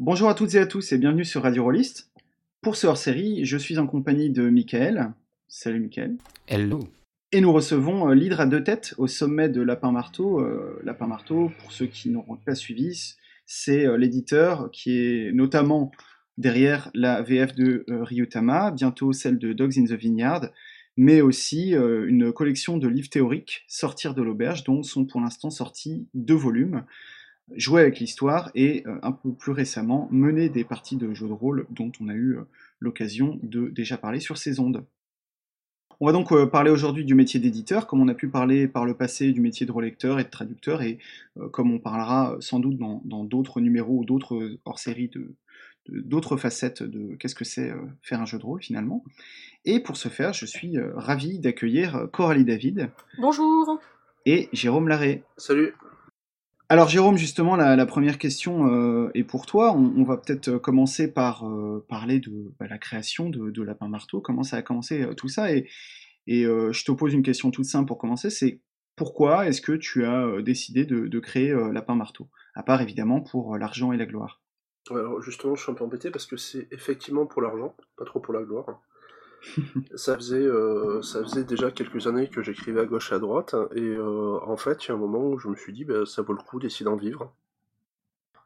Bonjour à toutes et à tous et bienvenue sur Radio Rollist. Pour ce hors-série, je suis en compagnie de Michael. Salut Michael. Hello. Et nous recevons euh, l'hydre à deux têtes au sommet de Lapin Marteau. Euh, Lapin Marteau, pour ceux qui n'auront pas suivi, c'est euh, l'éditeur qui est notamment derrière la VF de euh, Ryutama, bientôt celle de Dogs in the Vineyard, mais aussi une collection de livres théoriques, Sortir de l'auberge, dont sont pour l'instant sortis deux volumes, Jouer avec l'histoire et euh, un peu plus récemment mener des parties de jeux de rôle dont on a eu euh, l'occasion de déjà parler sur ces ondes. On va donc euh, parler aujourd'hui du métier d'éditeur, comme on a pu parler par le passé du métier de relecteur et de traducteur, et euh, comme on parlera sans doute dans d'autres numéros ou d'autres hors-séries de d'autres facettes de qu'est-ce que c'est faire un jeu de rôle finalement. Et pour ce faire, je suis ravi d'accueillir Coralie David Bonjour. et Jérôme Larré. Salut. Alors Jérôme, justement, la, première question euh, est pour toi. On, va peut-être euh, commencer par euh, parler de bah, la création de, Lapin Marteau, comment ça a commencé tout ça. Et, je te pose une question toute simple pour commencer, c'est pourquoi est-ce que tu as décidé de, de créer Lapin Marteau À part évidemment pour l'argent et la gloire? Alors justement, je suis un peu embêté parce que c'est effectivement pour l'argent, pas trop pour la gloire. Ça faisait, euh, ça faisait déjà quelques années que j'écrivais à gauche et à droite, et euh, en fait, il y a un moment où je me suis dit, bah, ça vaut le coup d'essayer d'en vivre.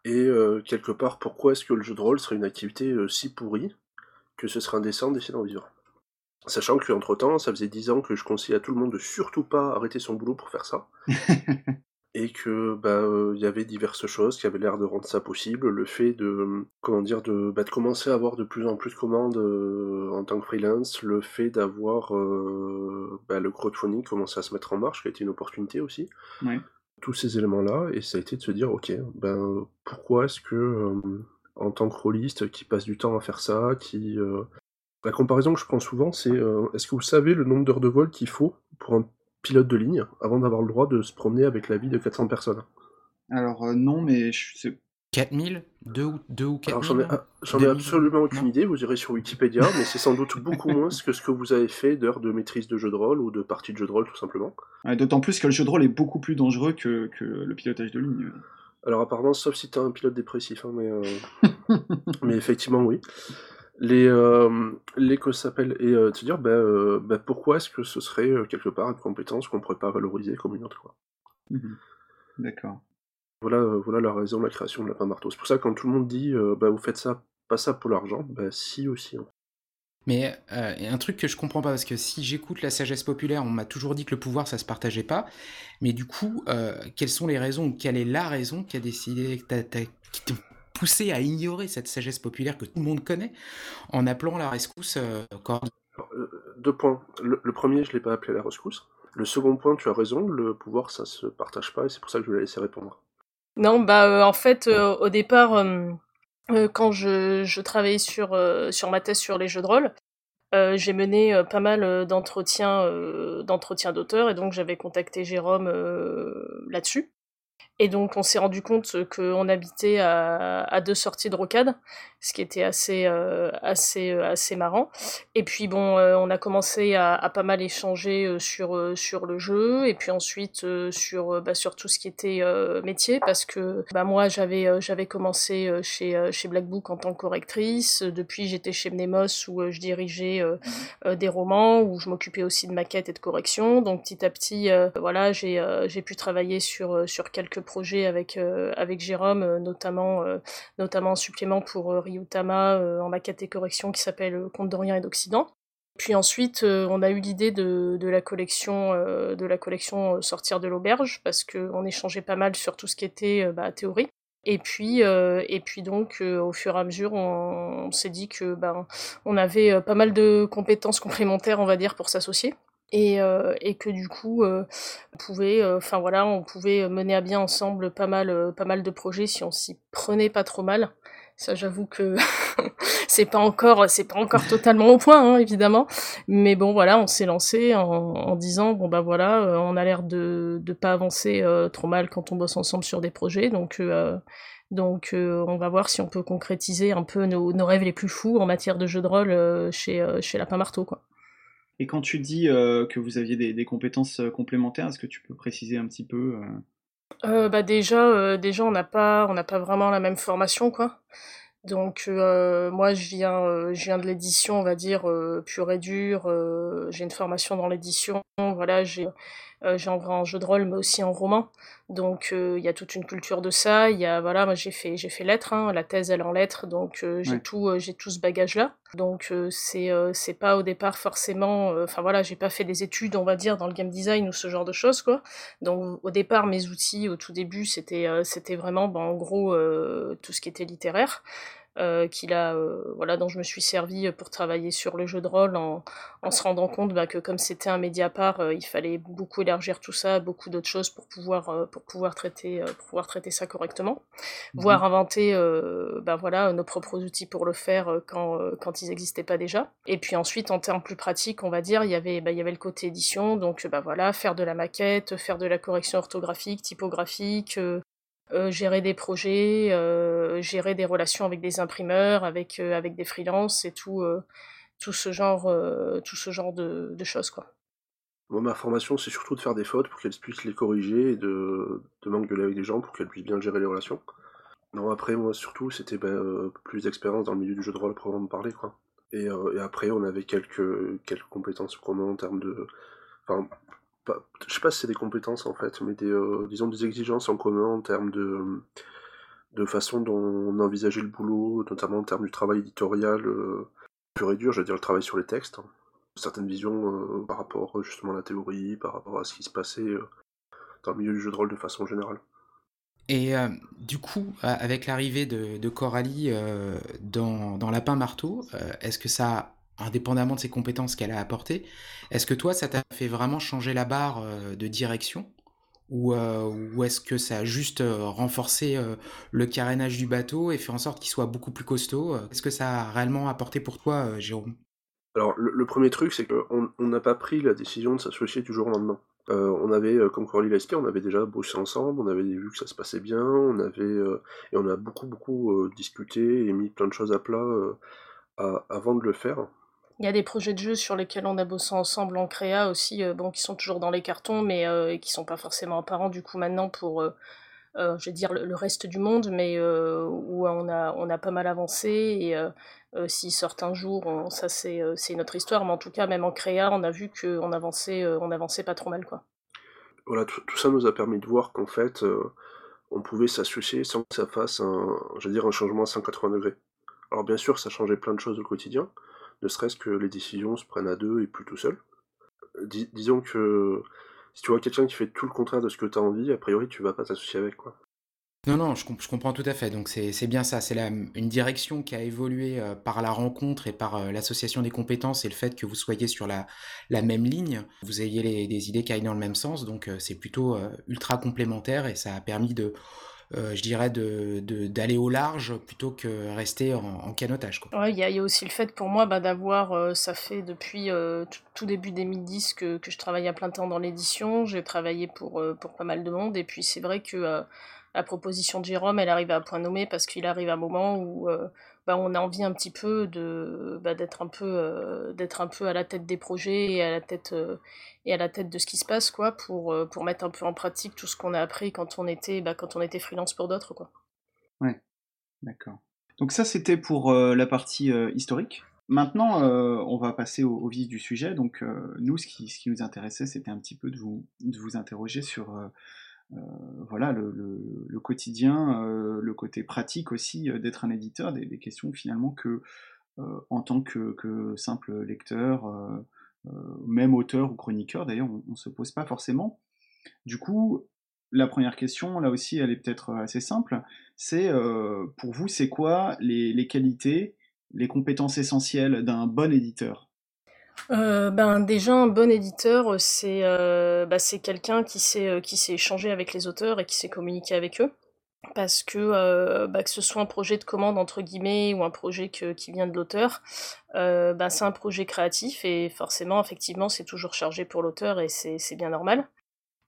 Et euh, quelque part, pourquoi est-ce que le jeu de rôle serait une activité si pourrie que ce serait indécent d'essayer d'en vivre? Sachant que entre temps, ça faisait 10 ans que je conseillais à tout le monde de surtout pas arrêter son boulot pour faire ça. et que bah euh, il y avait diverses choses qui avaient l'air de rendre ça possible. Le fait de comment dire de, bah, de commencer à avoir de plus en plus de commandes euh, en tant que freelance. Le fait d'avoir euh, bah, le crowdfunding commencer à se mettre en marche qui a été une opportunité aussi. Ouais. tous ces éléments là et ça a été de se dire ok ben pourquoi est-ce que en tant que rôliste qui passe du temps à faire ça qui la comparaison que je prends souvent c'est est-ce que vous savez le nombre d'heures de vol qu'il faut pour un pilote de ligne avant d'avoir le droit de se promener avec la vie de 400 personnes. Alors euh, non, mais je sais. 4000 2 ou, 2 ou 4000 Alors j'en ai, j'en ai 2000, absolument aucune non idée, vous irez sur Wikipédia, mais c'est sans doute beaucoup moins que ce que vous avez fait d'heures de maîtrise de jeu de rôle ou de partie de jeu de rôle tout simplement. D'autant plus que le jeu de rôle est beaucoup plus dangereux que, que le pilotage de ligne. Alors apparemment, sauf si t'es un pilote dépressif, hein, mais, euh, mais effectivement oui. Les, euh, les que s'appelle et euh, te dire bah, euh, bah, pourquoi est-ce que ce serait euh, quelque part une compétence qu'on pourrait pas valoriser comme une autre quoi? Mhm. D'accord. Voilà, euh, voilà la raison de la création de Lapin Marteau. C'est pour ça que quand tout le monde dit euh, bah, vous faites ça, pas ça pour l'argent, bah si aussi. hein. Mais euh, y a un truc que je comprends pas, parce que si j'écoute la sagesse populaire, on m'a toujours dit que le pouvoir, ça se partageait pas. Mais du coup, euh, quelles sont les raisons, ou quelle est la raison qui a décidé, poussé à ignorer cette sagesse populaire que tout le monde connaît, en appelant la rescousse euh, Cordy Alors, euh, deux points. Le, le premier, je l'ai pas appelé la rescousse. Le second point, tu as raison, le pouvoir ça se partage pas et c'est pour ça que je vais la laisser répondre. Non, bah euh, en fait, euh, au départ, euh, euh, quand je, je travaillais sur, euh, sur ma thèse sur les jeux de rôle, euh, j'ai mené euh, pas mal euh, d'entretiens euh, d'entretiens d'auteurs et donc j'avais contacté Jérôme euh, là-dessus. Et donc on s'est rendu compte qu'on habitait à, à deux sorties de rocade, ce qui était assez euh, assez euh, assez marrant. Et puis bon, euh, on a commencé à, pas mal échanger sur sur le jeu et puis ensuite sur bah, sur tout ce qui était métier parce que bah moi j'avais commencé chez chez Black Book en tant que correctrice. Depuis j'étais chez Mnemos où je dirigeais des romans où je m'occupais aussi de maquettes et de corrections. Donc petit à petit, voilà, j'ai j'ai pu travailler sur sur quelques projets avec euh, avec Jérôme, euh, notamment euh, notamment un supplément pour Ryutama en maquette et correction qui s'appelle euh, Conte d'Orient et d'Occident. Puis ensuite, on a eu l'idée de, de la collection, de la collection Sortir de l'auberge, parce qu'on échangeait pas mal sur tout ce qui était bah, théorie. Et puis, et puis donc, au fur et à mesure, on, on s'est dit que ben, on avait pas mal de compétences complémentaires, on va dire, pour s'associer. Et, euh, et que du coup, euh, on pouvait, euh, enfin voilà, on pouvait mener à bien ensemble pas mal, euh, pas mal de projets si on s'y prenait pas trop mal. Ça, j'avoue que c'est pas encore, c'est pas encore totalement au point, hein, évidemment. Mais bon, voilà, on s'est lancé en, en disant bon bah voilà, euh, on a l'air de de pas avancer trop mal quand on bosse ensemble sur des projets, donc donc euh, on va voir si on peut concrétiser un peu nos, nos rêves les plus fous en matière de jeux de rôle euh, chez euh, chez Lapin Marteau, quoi. Et quand tu dis euh, que vous aviez des, compétences euh, complémentaires, est-ce que tu peux préciser un petit peu euh, bah déjà, déjà on n'a pas, pas vraiment la même formation quoi. Donc moi je viens, je viens de l'édition, on va dire pure et dure. j'ai une formation dans l'édition. Voilà, j'ai euh, j'ai en jeu de rôle, mais aussi en roman. Donc euh, il y a toute une culture de ça. Il y a voilà, moi j'ai fait j'ai fait lettres, hein, la thèse elle en lettres, donc euh, j'ai tout j'ai tout ce bagage là. Donc c'est c'est pas au départ forcément, enfin voilà, j'ai pas fait des études on va dire dans le game design ou ce genre de choses quoi. Donc au départ mes outils au tout début c'était c'était vraiment ben, en gros tout ce qui était littéraire. Euh, qu'il a, euh, voilà, dont je me suis servi pour travailler sur le jeu de rôle en, en se rendant compte bah, que comme c'était un média part, euh, il fallait beaucoup élargir tout ça, beaucoup d'autres choses pour pouvoir, pour pouvoir, traiter, pouvoir traiter ça correctement, mmh voire inventer bah, voilà, nos propres outils pour le faire quand, quand ils n'existaient pas déjà. Et puis ensuite, en termes plus pratiques, on va dire, il y avait, bah, il y avait le côté édition, donc bah, voilà, faire de la maquette, faire de la correction orthographique, typographique, euh, gérer des projets, euh, gérer des relations avec des imprimeurs, avec, euh, avec des freelances et tout, tout ce genre, tout ce genre de, choses. Quoi. ma formation, c'est surtout de faire des fautes pour qu'elles puissent les corriger et de, de m'engueuler avec des gens pour qu'elles puissent bien gérer les relations. Non, après, moi, surtout, c'était ben, plus d'expérience dans le milieu du jeu de rôle, pour me parler, quoi. Et, après, on avait quelques, quelques compétences communes en termes de... je sais pas si c'est des compétences en fait, mais des, euh, disons des exigences en commun en termes de, de façon dont on envisageait le boulot, notamment en termes du travail éditorial euh, pur et dur, je veux dire le travail sur les textes, certaines visions euh, par rapport justement à la théorie, par rapport à ce qui se passait dans le milieu du jeu de rôle de façon générale. Et du coup, avec l'arrivée de, Coralie dans, dans Lapin Marteau, est-ce que ça indépendamment de ses compétences qu'elle a apportées. Est-ce que toi, ça t'a fait vraiment changer la barre euh, de direction? Ou, euh, ou est-ce que ça a juste euh, renforcé le carénage du bateau et fait en sorte qu'il soit beaucoup plus costaud Est-ce que ça a réellement apporté pour toi, Jérôme? Alors, le, premier truc, c'est qu'on n'a pas pris la décision de s'associer du jour au lendemain. on avait, comme Coralie expliqué, on avait déjà bossé ensemble, on avait vu que ça se passait bien, on avait, et on a beaucoup, beaucoup discuté et mis plein de choses à plat avant de le faire. Il y a des projets de jeux sur lesquels on a bossé ensemble en créa aussi, euh, bon, qui sont toujours dans les cartons, mais euh, qui sont pas forcément apparents du coup maintenant pour, euh, je vais dire, le, reste du monde, mais où on a, on a pas mal avancé. Et s'ils sortent un jour, ça c'est une autre histoire, mais en tout cas, même en créa, on a vu qu'on avançait, on avançait pas trop mal. quoi. Voilà, tout, ça nous a permis de voir qu'en fait, on pouvait s'associer sans que ça fasse un, je dire, un changement à 180 degrés. Alors bien sûr, ça changeait plein de choses au quotidien, ne serait-ce que les décisions se prennent à deux et plus tout seul. disons que si tu vois quelqu'un qui fait tout le contraire de ce que tu as envie, a priori tu vas pas t'associer avec quoi. Non, non, je, comprends tout à fait. Donc c'est bien ça. C'est une direction qui a évolué euh, par la rencontre et par euh, l'association des compétences et le fait que vous soyez sur la, la même ligne, vous ayez les, des idées qui aillent dans le même sens. Donc euh, c'est plutôt ultra complémentaire et ça a permis de euh, je dirais, de, d'aller au large plutôt que rester en, canotage. Il y, a aussi le fait pour moi bah, d'avoir, euh, ça fait depuis euh, tout début 2010 que, que je travaille à plein temps dans l'édition, j'ai travaillé pour, pour pas mal de monde, et puis c'est vrai que la proposition de Jérôme, elle arrive à point nommé parce qu'il arrive un moment où bah, on a envie un petit peu bah, d'être un peu d'être un peu à la tête des projets et à la tête et à la tête de ce qui se passe quoi pour pour mettre un peu en pratique tout ce qu'on a appris quand on était bah, quand on était freelance pour d'autres quoi. Ouais, d'accord. Donc ça c'était pour la partie historique. Maintenant, on va passer au, vif du sujet. Donc, nous, ce qui, ce qui, nous intéressait, c'était un petit peu de vous, de vous interroger sur euh, voilà, le, quotidien, euh, le côté pratique aussi euh, d'être un éditeur, des, questions finalement que en tant que, simple lecteur, même auteur ou chroniqueur d'ailleurs, on ne se pose pas forcément. Du coup, la première question, là aussi, elle est peut-être assez simple. C'est pour vous, c'est quoi les, qualités, les compétences essentielles d'un bon éditeur? Euh, ben déjà un bon éditeur euh, c'est euh, bah, c'est quelqu'un qui sait qui sait échanger avec les auteurs et qui sait communiquer avec eux. Parce que bah, que ce soit un projet de commande entre guillemets ou un projet qui vient de l'auteur bah, c'est un projet créatif et forcément effectivement c'est toujours chargé pour l'auteur et c'est bien normal.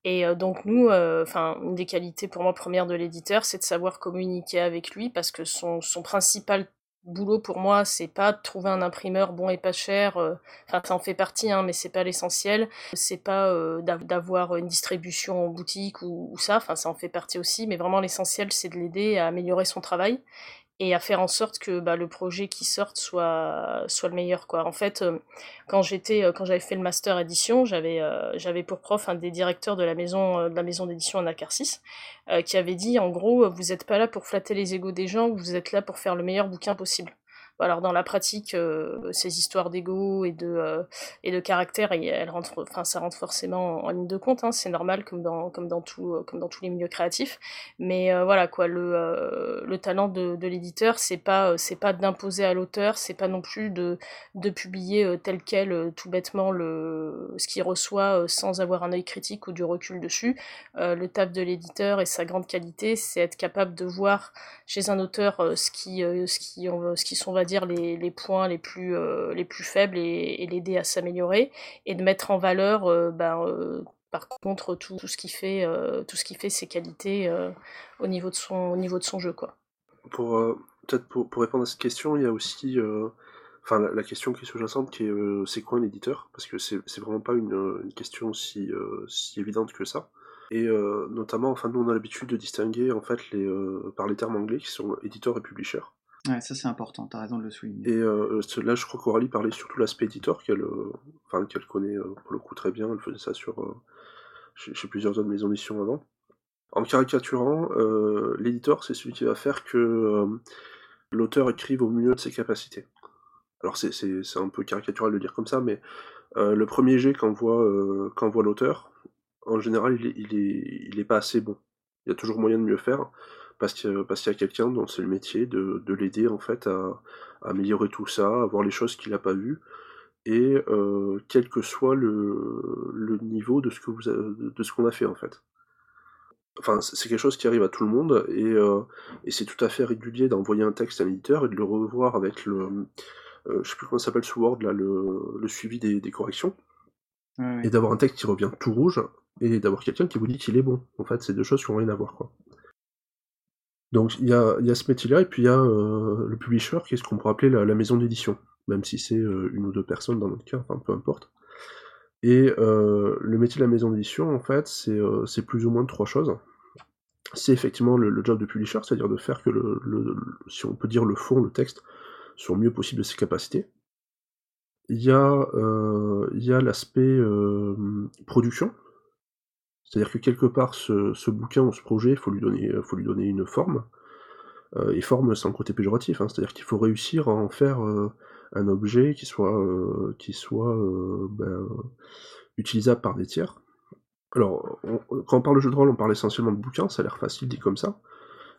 Et donc nous enfin une des qualités pour moi première de l'éditeur c'est de savoir communiquer avec lui parce que son principal boulot pour moi, c'est pas de trouver un imprimeur bon et pas cher. euh, Enfin, ça en fait partie, hein, mais c'est pas l'essentiel. C'est pas euh, d'av- d'avoir une distribution en boutique ou, ou ça. Enfin, ça en fait partie aussi. Mais vraiment, l'essentiel, c'est de l'aider à améliorer son travail et à faire en sorte que bah, le projet qui sorte soit soit le meilleur quoi. En fait, euh, quand j'étais euh, quand j'avais fait le master édition, j'avais euh, j'avais pour prof un des directeurs de la maison de la maison d'édition Anacarsis qui avait dit en gros vous n'êtes pas là pour flatter les égos des gens, vous êtes là pour faire le meilleur bouquin possible. Alors dans la pratique, euh, ces histoires d'ego et de euh, et de caractère, et elles rentrent, enfin ça rentre forcément en ligne de compte. Hein, c'est normal comme dans comme dans tout euh, comme dans tous les milieux créatifs. Mais voilà quoi, le le talent de, l'éditeur, c'est pas c'est pas d'imposer à l'auteur, c'est pas non plus de de publier tel quel tout bêtement le ce qu'il reçoit sans avoir un œil critique ou du recul dessus. Le taf de l'éditeur et sa grande qualité, c'est être capable de voir chez un auteur ce qui ce qui on- ce qui sont dire les, points les plus euh, les plus faibles et, l'aider à s'améliorer et de mettre en valeur euh, ben, euh, par contre tout, tout ce qui fait tout ce qui fait ses qualités au niveau de son au niveau de son jeu quoi. Pour peut-être pour, pour répondre à cette question, il y a aussi enfin la, question qui est sous-jacente qui est c'est quoi un éditeur? Parce que c'est c'est vraiment pas une, question si si évidente que ça. Et notamment, enfin nous on a l'habitude de distinguer en fait les par les termes anglais qui sont éditeur et publisher. Ouais, ça c'est important, t'as raison de le souligner. Et euh, là, je crois qu'Aurélie parlait surtout l'aspect éditeur qu'elle euh, connaît euh, pour le coup très bien. Elle faisait ça sur chez, plusieurs autres maisons d'édition avant. En caricaturant, l'éditeur, c'est celui qui va faire que l'auteur écrive au mieux de ses capacités. Alors c'est un peu caricatural de dire comme ça, mais le premier jet qu'envoie qu'envoie l'auteur, en général, il est, il, est, il est pas assez bon. Il y a toujours moyen de mieux faire, parce qu'il y a quelqu'un dont c'est le métier de, de l'aider en fait à, à améliorer tout ça, à voir les choses qu'il n'a pas vues, et euh, quel que soit le, le niveau de ce que vous a- de ce qu'on a fait en fait. Enfin, c'est quelque chose qui arrive à tout le monde, et, euh, et c'est tout à fait régulier d'envoyer un texte à un éditeur et de le revoir avec le, euh, je sais plus comment ça s'appelle sous Word, là, le, le suivi des, des corrections, ouais. et d'avoir un texte qui revient tout rouge, et d'avoir quelqu'un qui vous dit qu'il est bon. En fait, c'est deux choses qui n'ont rien à voir, quoi. Donc, il y a, y a ce métier-là, et puis il y a euh, le publisher, qui est ce qu'on pourrait appeler la, maison d'édition, même si c'est euh, une ou deux personnes dans notre cas, enfin, peu importe. Et euh, le métier de la maison d'édition, en fait, c'est euh, c'est plus ou moins trois choses. C'est effectivement le, le job de publisher, c'est-à-dire de faire que, le, le- si on peut dire le fond, le texte, soit mieux possible de ses capacités. Il y a, euh, il y a l'aspect euh, production, c'est-à-dire que quelque part, ce, bouquin ou ce projet, il faut lui donner, une forme. Euh, et forme sans côté péjoratif, hein, c'est-à-dire qu'il faut réussir à en faire euh, un objet qui soit, euh, ben, utilisable par des tiers. Alors, quand on parle de jeu de rôle, on parle essentiellement de bouquins, ça a l'air facile dit comme ça,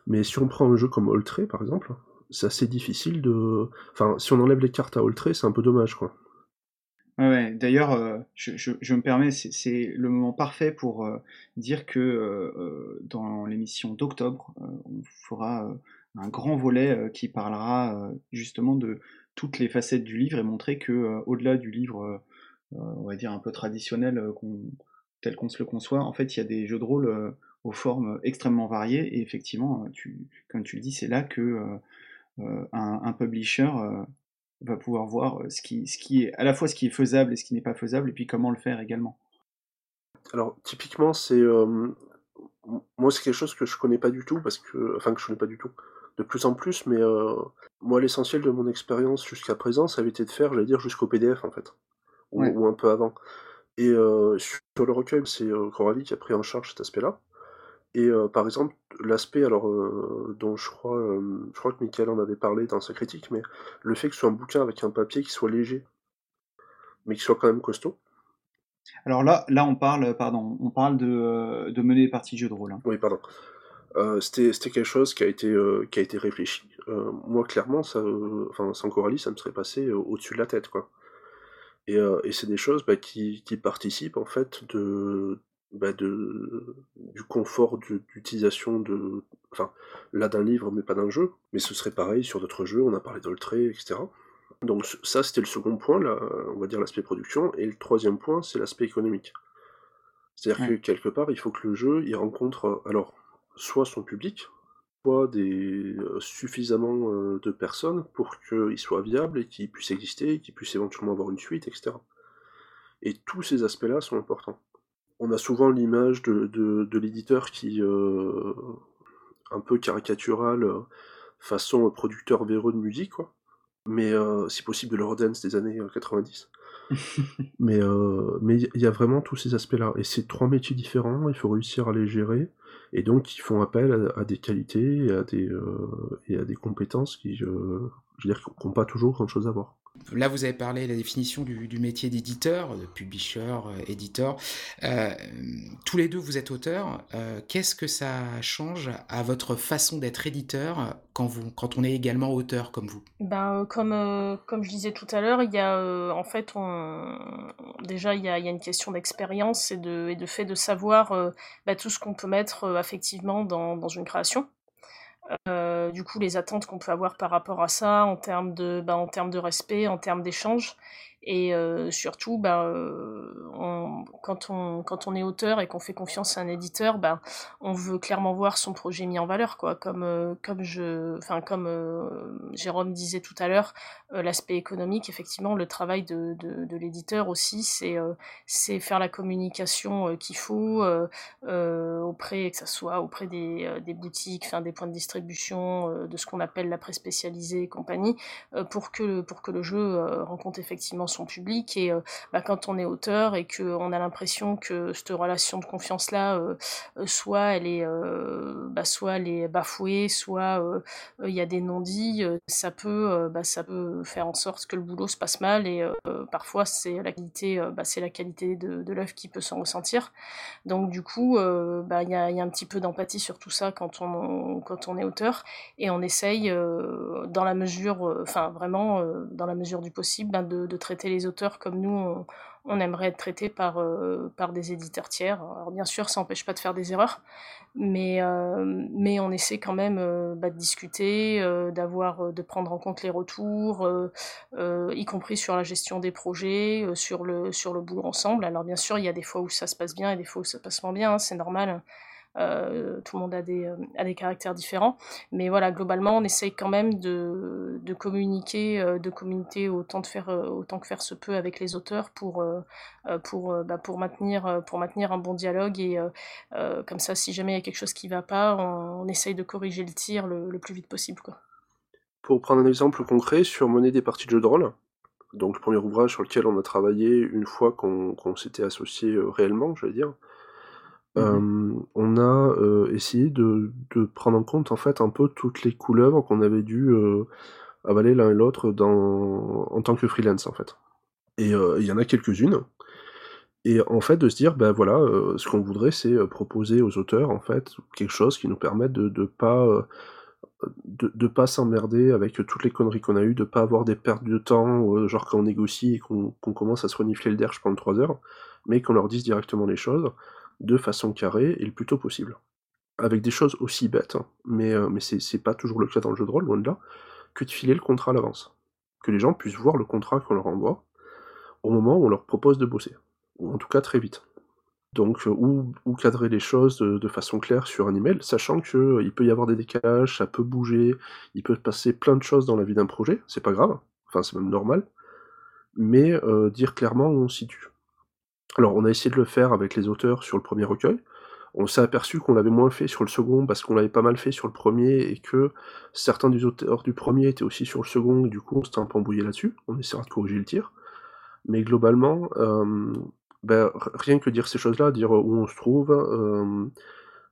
mais si on prend un jeu comme Oltré, par exemple, c'est assez difficile de... Enfin, si on enlève les cartes à Oltré, c'est un peu dommage, quoi. Ouais. D'ailleurs, euh, je, me permets, c'est le moment parfait pour euh, dire que euh, dans l'émission d'octobre, on fera un grand volet qui parlera justement de toutes les facettes du livre et montrer que au-delà du livre, on va dire un peu traditionnel tel qu'on se le conçoit, en fait, il y a des jeux de rôle aux formes extrêmement variées et effectivement, tu, comme tu le dis, c'est là que euh, euh, un, un publisher euh, va pouvoir voir euh, ce qui, ce qui est à la fois ce qui est faisable et ce qui n'est pas faisable, et puis comment le faire également. Alors, typiquement, c'est... euh, moi, c'est quelque chose que je connais pas du tout, parce que... Enfin, que je connais pas du tout. De plus en plus, mais euh, moi, l'essentiel de mon expérience jusqu'à présent, ça avait été de faire, j'allais dire, jusqu'au PDF, en fait. Ou, Ouais. ou un peu avant. Et euh, sur le recueil, c'est Coralie qui a pris en charge cet aspect-là. Et euh, par exemple, l'aspect, alors, euh, dont je crois, euh, je crois que Michael en avait parlé dans sa critique, mais le fait que ce soit un bouquin avec un papier qui soit léger, mais qui soit quand même costaud. Alors là, là on parle, pardon, on parle de, de mener des parties de jeux de rôle. hein. Oui, pardon. C'était quelque chose qui a été, qui a été réfléchi. Moi, clairement, ça, enfin, sans Coralie, ça me serait passé au-dessus de la tête, quoi. Et, et c'est des choses bah, qui, qui participent, en fait, de, bah, de, du confort du- d'utilisation de, enfin, là d'un livre, mais pas d'un jeu. Mais ce serait pareil sur d'autres jeux, on a parlé d'Oltré, etc. Donc ça, c'était le second point, là, on va dire l'aspect production. Et le troisième point, c'est l'aspect économique. C'est-à-dire Ouais. que quelque part, il faut que le jeu, il rencontre, alors, soit son public, des, suffisamment de personnes pour qu'il soit viable et qu'il puisse exister, qu'il puisse éventuellement avoir une suite, etc. Et tous ces aspects-là sont importants. On a souvent l'image de, l'éditeur qui, un peu caricatural, façon producteur véreux de musique, quoi. Mais si possible de l'Eurodance des années 90. mais mais il y a vraiment tous ces aspects-là. Et c'est trois métiers différents, il faut réussir à les gérer. Et donc, ils font appel à, des qualités et à des, et à des compétences qui, je veux dire, n'ont pas toujours grand-chose à voir. Là, vous avez parlé de la définition du, métier d'éditeur, de publisher, euh, éditeur. Euh, tous les deux, vous êtes auteurs. Euh, qu'est-ce que ça change à votre façon d'être éditeur quand, vous, quand on est également auteur comme vous? Ben, comme, comme je disais tout à l'heure, il y a en fait, déjà, il y a, une question d'expérience et de, fait de savoir ben, tout ce qu'on peut mettre effectivement dans, dans une création. Euh, du coup, les attentes qu'on peut avoir par rapport à ça en termes de, bah, en termes de respect, en termes d'échange. Et euh, surtout, ben, on, quand, on, quand on est auteur et qu'on fait confiance à un éditeur, ben, on veut clairement voir son projet mis en valeur. Quoi. Comme, euh, comme, je, comme Jérôme disait tout à l'heure, l'aspect économique, effectivement, le travail de, de, de l'éditeur aussi, c'est c'est faire la communication qu'il faut auprès, que ce soit auprès des, des boutiques, enfin, des points de distribution, de ce qu'on appelle la presse spécialisée et compagnie, pour, que, pour que le jeu rencontre effectivement son public et euh, bah, quand on est auteur et qu'on a l'impression que cette relation de confiance là euh, euh, soit elle est bah, soit elle est bafouée soit il y a des non-dits ça peut bah, ça peut faire en sorte que le boulot se passe mal et parfois c'est la qualité c'est la qualité de, de l'œuvre qui peut s'en ressentir. Donc du coup il y, a, un petit peu d'empathie sur tout ça quand on quand on est auteur et on essaye dans la mesure enfin vraiment dans la mesure du possible ben, de traiter les auteurs comme nous, on, aimerait être traités par, euh, par des éditeurs tiers. Alors bien sûr, ça n'empêche pas de faire des erreurs, mais, euh, mais on essaie quand même euh, bah, de discuter, d'avoir, de prendre en compte les retours, y compris sur la gestion des projets, sur, le, sur le boulot ensemble. Alors bien sûr, il y a des fois où ça se passe bien et des fois où ça passe moins bien, hein, c'est normal. Euh, tout le monde a des, euh, a des caractères différents. Mais voilà, globalement, on essaye quand même de, communiquer, euh, de communiquer autant, de faire, autant que faire se peut avec les auteurs pour, bah, pour, maintenir, pour maintenir un bon dialogue. Et comme ça, si jamais il y a quelque chose qui ne va pas, on, essaye de corriger le tir le, plus vite possible. Pour prendre un exemple concret, sur Mener des parties de jeux de rôle, donc le premier ouvrage sur lequel on a travaillé une fois qu'on s'était associé réellement, je veux dire, Mmh on a, essayé de prendre en compte, en fait, un peu toutes les couleuvres qu'on avait dû, avaler l'un et l'autre en tant que freelance, en fait. Et il y en a quelques-unes. Et en fait, de se dire, ben voilà, ce qu'on voudrait, c'est, proposer aux auteurs, en fait, quelque chose qui nous permette de de pas, de pas s'emmerder avec, toutes les conneries qu'on a eues, de pas avoir des pertes de temps, genre quand on négocie et qu'on qu'on commence à se renifler le derche pendant 3 heures, mais qu'on leur dise directement les choses de façon carrée et le plus tôt possible. Avec des choses aussi bêtes, hein, mais, euh, mais c'est pas toujours le cas dans le jeu de rôle, loin de là, que de filer le contrat à l'avance. Que les gens puissent voir le contrat qu'on leur envoie au moment où on leur propose de bosser. Ou en tout cas très vite. Donc, euh, ou, cadrer les choses de, façon claire sur un email, sachant qu'il euh, peut y avoir des décalages, ça peut bouger, il peut passer plein de choses dans la vie d'un projet, c'est pas grave, enfin c'est même normal, mais dire clairement où on se situe. Alors on a essayé de le faire avec les auteurs sur le premier recueil. On s'est aperçu qu'on l'avait moins fait sur le second parce qu'on l'avait pas mal fait sur le premier et que certains des auteurs du premier étaient aussi sur le second du coup on s'était un peu embrouillé là-dessus. On essaiera de corriger le tir. Mais globalement, euh, ben, rien que dire ces choses-là, dire où on se trouve, euh,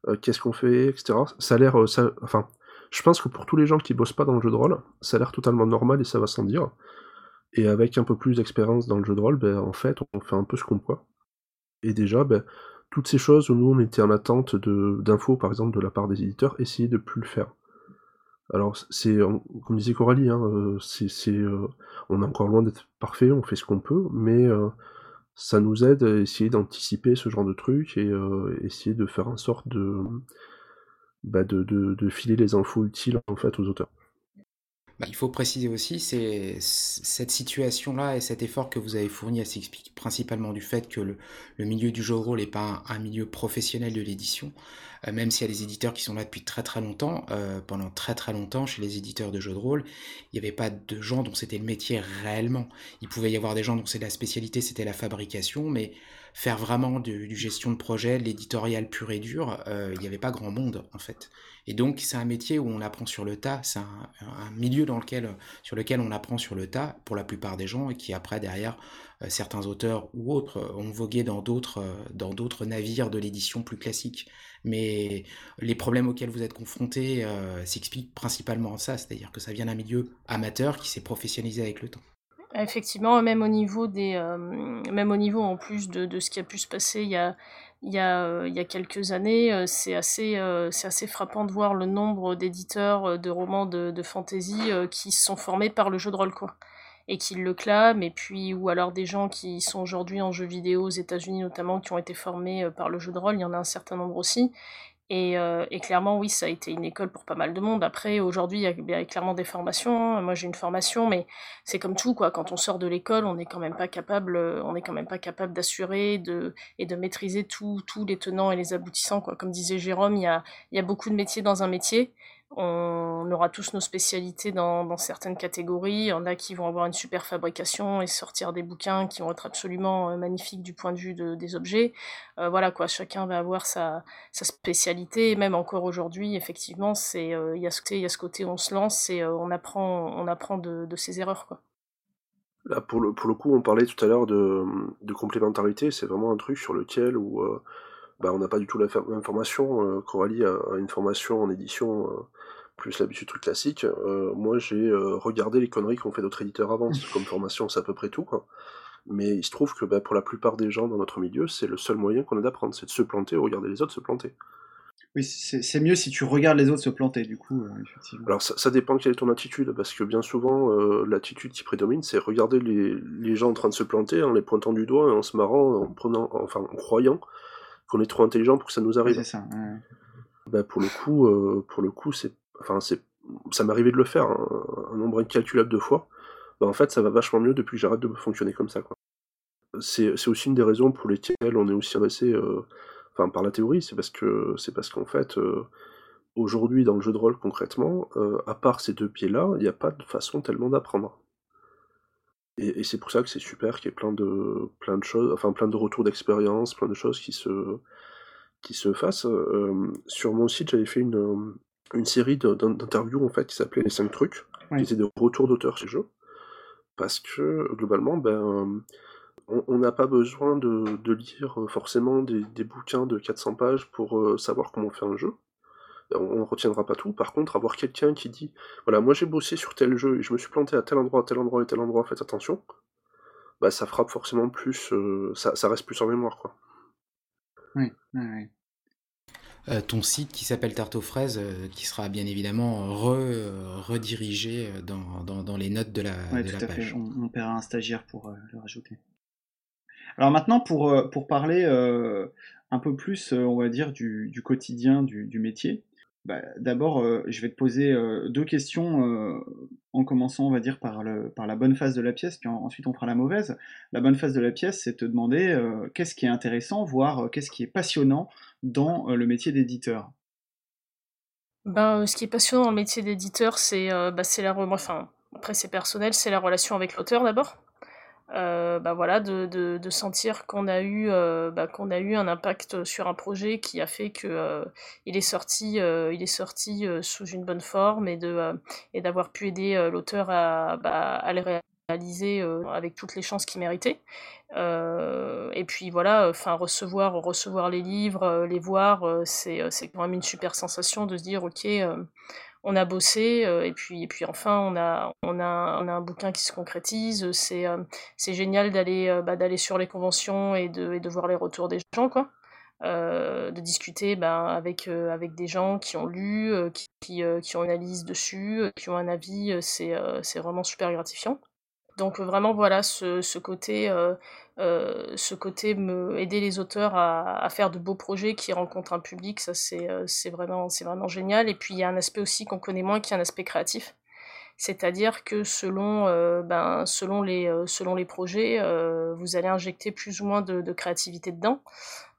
euh, qu'est-ce qu'on fait, etc. Ça a l'air, enfin, je pense que pour tous les gens qui bossent pas dans le jeu de rôle, ça a l'air totalement normal et ça va sans dire. Et avec un peu plus d'expérience dans le jeu de rôle, ben, en fait, on fait un peu ce qu'on peut. Et déjà, ben, toutes ces choses où nous on était en attente d'infos, par exemple, de la part des éditeurs, essayez de plus le faire. Alors, c'est, comme disait Coralie, hein, euh, euh, on est encore loin d'être parfait, on fait ce qu'on peut, mais euh, ça nous aide à essayer d'anticiper ce genre de trucs et essayer de faire en sorte de, bah, de, de, filer les infos utiles en fait aux auteurs. Bah, il faut préciser aussi, c'est cette situation-là et cet effort que vous avez fourni, s'explique principalement du fait que le, milieu du jeu de rôle n'est pas un, milieu professionnel de l'édition, euh, même s'il y a des éditeurs qui sont là depuis très très longtemps. Euh, pendant très très longtemps, chez les éditeurs de jeux de rôle, il n'y avait pas de gens dont c'était le métier réellement. Il pouvait y avoir des gens dont c'est la spécialité, c'était la fabrication, mais faire vraiment du, gestion de projet, l'éditorial pur et dur, euh, il n'y avait pas grand monde en fait. Et donc c'est un métier où on apprend sur le tas, c'est un, milieu dans lequel, sur lequel on apprend sur le tas pour la plupart des gens et qui après derrière euh, certains auteurs ou autres euh, ont vogué dans d'autres dans d'autres navires de l'édition plus classique. Mais les problèmes auxquels vous êtes confrontés s'expliquent principalement en ça, c'est-à-dire que ça vient d'un milieu amateur qui s'est professionnalisé avec le temps. Effectivement, même au niveau des, euh, même au niveau en plus de, ce qui a pu se passer il y a, il euh, quelques années, euh, c'est assez, c'est assez frappant de voir le nombre d'éditeurs de romans de, de fantasy qui se sont formés par le jeu de rôle, quoi. Et qui le clament, et puis, ou alors des gens qui sont aujourd'hui en jeu vidéo aux États-Unis notamment, qui ont été formés par le jeu de rôle, il y en a un certain nombre aussi, euh, et, clairement, oui, ça a été une école pour pas mal de monde. Après, aujourd'hui, il y, a clairement des formations. Moi, j'ai une formation, mais c'est comme tout, quoi. Quand on sort de l'école, on n'est quand même pas capable, euh, on n'est quand même pas capable d'assurer et de maîtriser tous les tenants et les aboutissants, quoi. Comme disait Jérôme, il y a, il y a beaucoup de métiers dans un métier on aura tous nos spécialités dans, certaines catégories. Il y en a qui vont avoir une super fabrication et sortir des bouquins qui vont être absolument euh, magnifiques du point de vue des objets. Euh, voilà quoi, chacun va avoir sa, spécialité. Même encore aujourd'hui, effectivement, c'est euh, il y, a ce côté, on se lance et on apprend, on apprend de, ses erreurs quoi. Là, pour le, coup, on parlait tout à l'heure de, complémentarité. C'est vraiment un truc sur lequel où, bah, on n'a pas du tout la même formation. Coralie a, une formation en édition plus l'habitude truc classique, euh, moi j'ai euh, regardé les conneries qu'ont fait d'autres éditeurs avant, comme formation c'est à peu près tout, quoi. Mais il se trouve que bah, pour la plupart des gens dans notre milieu, c'est le seul moyen qu'on a d'apprendre, c'est de se planter ou regarder les autres se planter. Oui, c'est mieux si tu regardes les autres se planter, du coup, euh, effectivement. Alors ça, dépend quelle est ton attitude, parce que bien souvent, l'attitude qui prédomine, c'est regarder les, gens en train de se planter en les pointant du doigt en se marrant, en prenant, enfin en croyant qu'on est trop intelligent pour que ça nous arrive. C'est ça. Bah, pour le coup, pour le coup, c'est enfin c'est ça m'est arrivé de le faire un, nombre incalculable de fois, bah, en fait ça va vachement mieux depuis que j'arrête de fonctionner comme ça. Quoi. C'est, aussi une des raisons pour lesquelles on est aussi resté euh, enfin par la théorie, c'est parce que c'est parce qu'en fait euh, aujourd'hui dans le jeu de rôle concrètement, euh, à part ces deux pieds-là, il n'y a pas de façon tellement d'apprendre. Et, c'est pour ça que c'est super qu'il y ait plein de plein de choses, enfin plein de retours d'expérience, plein de choses qui se qui se fassent. sur mon site, j'avais fait une, une série d'interviews en fait qui s'appelait Les 5 trucs, qui étaient des retours d'auteurs chez jeu. Parce que globalement, ben, on n'a pas besoin de, lire forcément des, bouquins de 400 pages pour euh, savoir comment faire un jeu. On ne retiendra pas tout. Par contre, avoir quelqu'un qui dit Voilà, moi j'ai bossé sur tel jeu et je me suis planté à tel endroit, à tel endroit et tel endroit, faites attention, bah ça frappe forcément plus, euh, ça, ça, reste plus en mémoire. quoi. Oui, oui, oui. Euh, ton site qui s'appelle Tarte aux fraises, euh, qui sera bien évidemment redirigé euh, dans, dans, les notes de la, de la page. On, on, paiera un stagiaire pour le rajouter. Alors maintenant, pour, pour parler un peu plus, on va dire, du, du quotidien du, du métier, bah, d'abord, je vais te poser deux questions en commençant, on va dire, par, le, par la bonne phase de la pièce, puis ensuite on fera la mauvaise. La bonne phase de la pièce, c'est te demander qu'est-ce qui est intéressant, voire qu'est-ce qui est passionnant dans le métier d'éditeur? Ben, ce qui est passionnant dans le métier d'éditeur, c'est bah, la, enfin, après c'est personnel, c'est la relation avec l'auteur d'abord. Euh, bah voilà, de, sentir qu'on a, eu, euh, bah, qu'on a eu un impact sur un projet qui a fait que euh, il est sorti, il est sorti sous une bonne forme et, de, et d'avoir pu aider l'auteur à, bah, le réaliser avec toutes les chances qu'il méritait. et puis voilà, enfin recevoir, recevoir les livres, les voir, c'est, c'est quand même une super sensation de se dire ok on a bossé euh, et puis et puis enfin on a on a on a un bouquin qui se concrétise. C'est euh, c'est génial d'aller euh, bah, d'aller sur les conventions et de de voir les retours des gens quoi. De discuter ben, avec avec des gens qui ont lu qui qui, ont une analyse dessus qui ont un avis c'est c'est vraiment super gratifiant. Donc vraiment voilà ce, ce côté euh, ce côté me aider les auteurs à, faire de beaux projets qui rencontrent un public, ça c'est euh, vraiment, vraiment génial. Et puis il y a un aspect aussi qu'on connaît moins qui est un aspect créatif. C'est-à-dire que selon, euh, ben, les, projets, vous allez injecter plus ou moins de créativité dedans.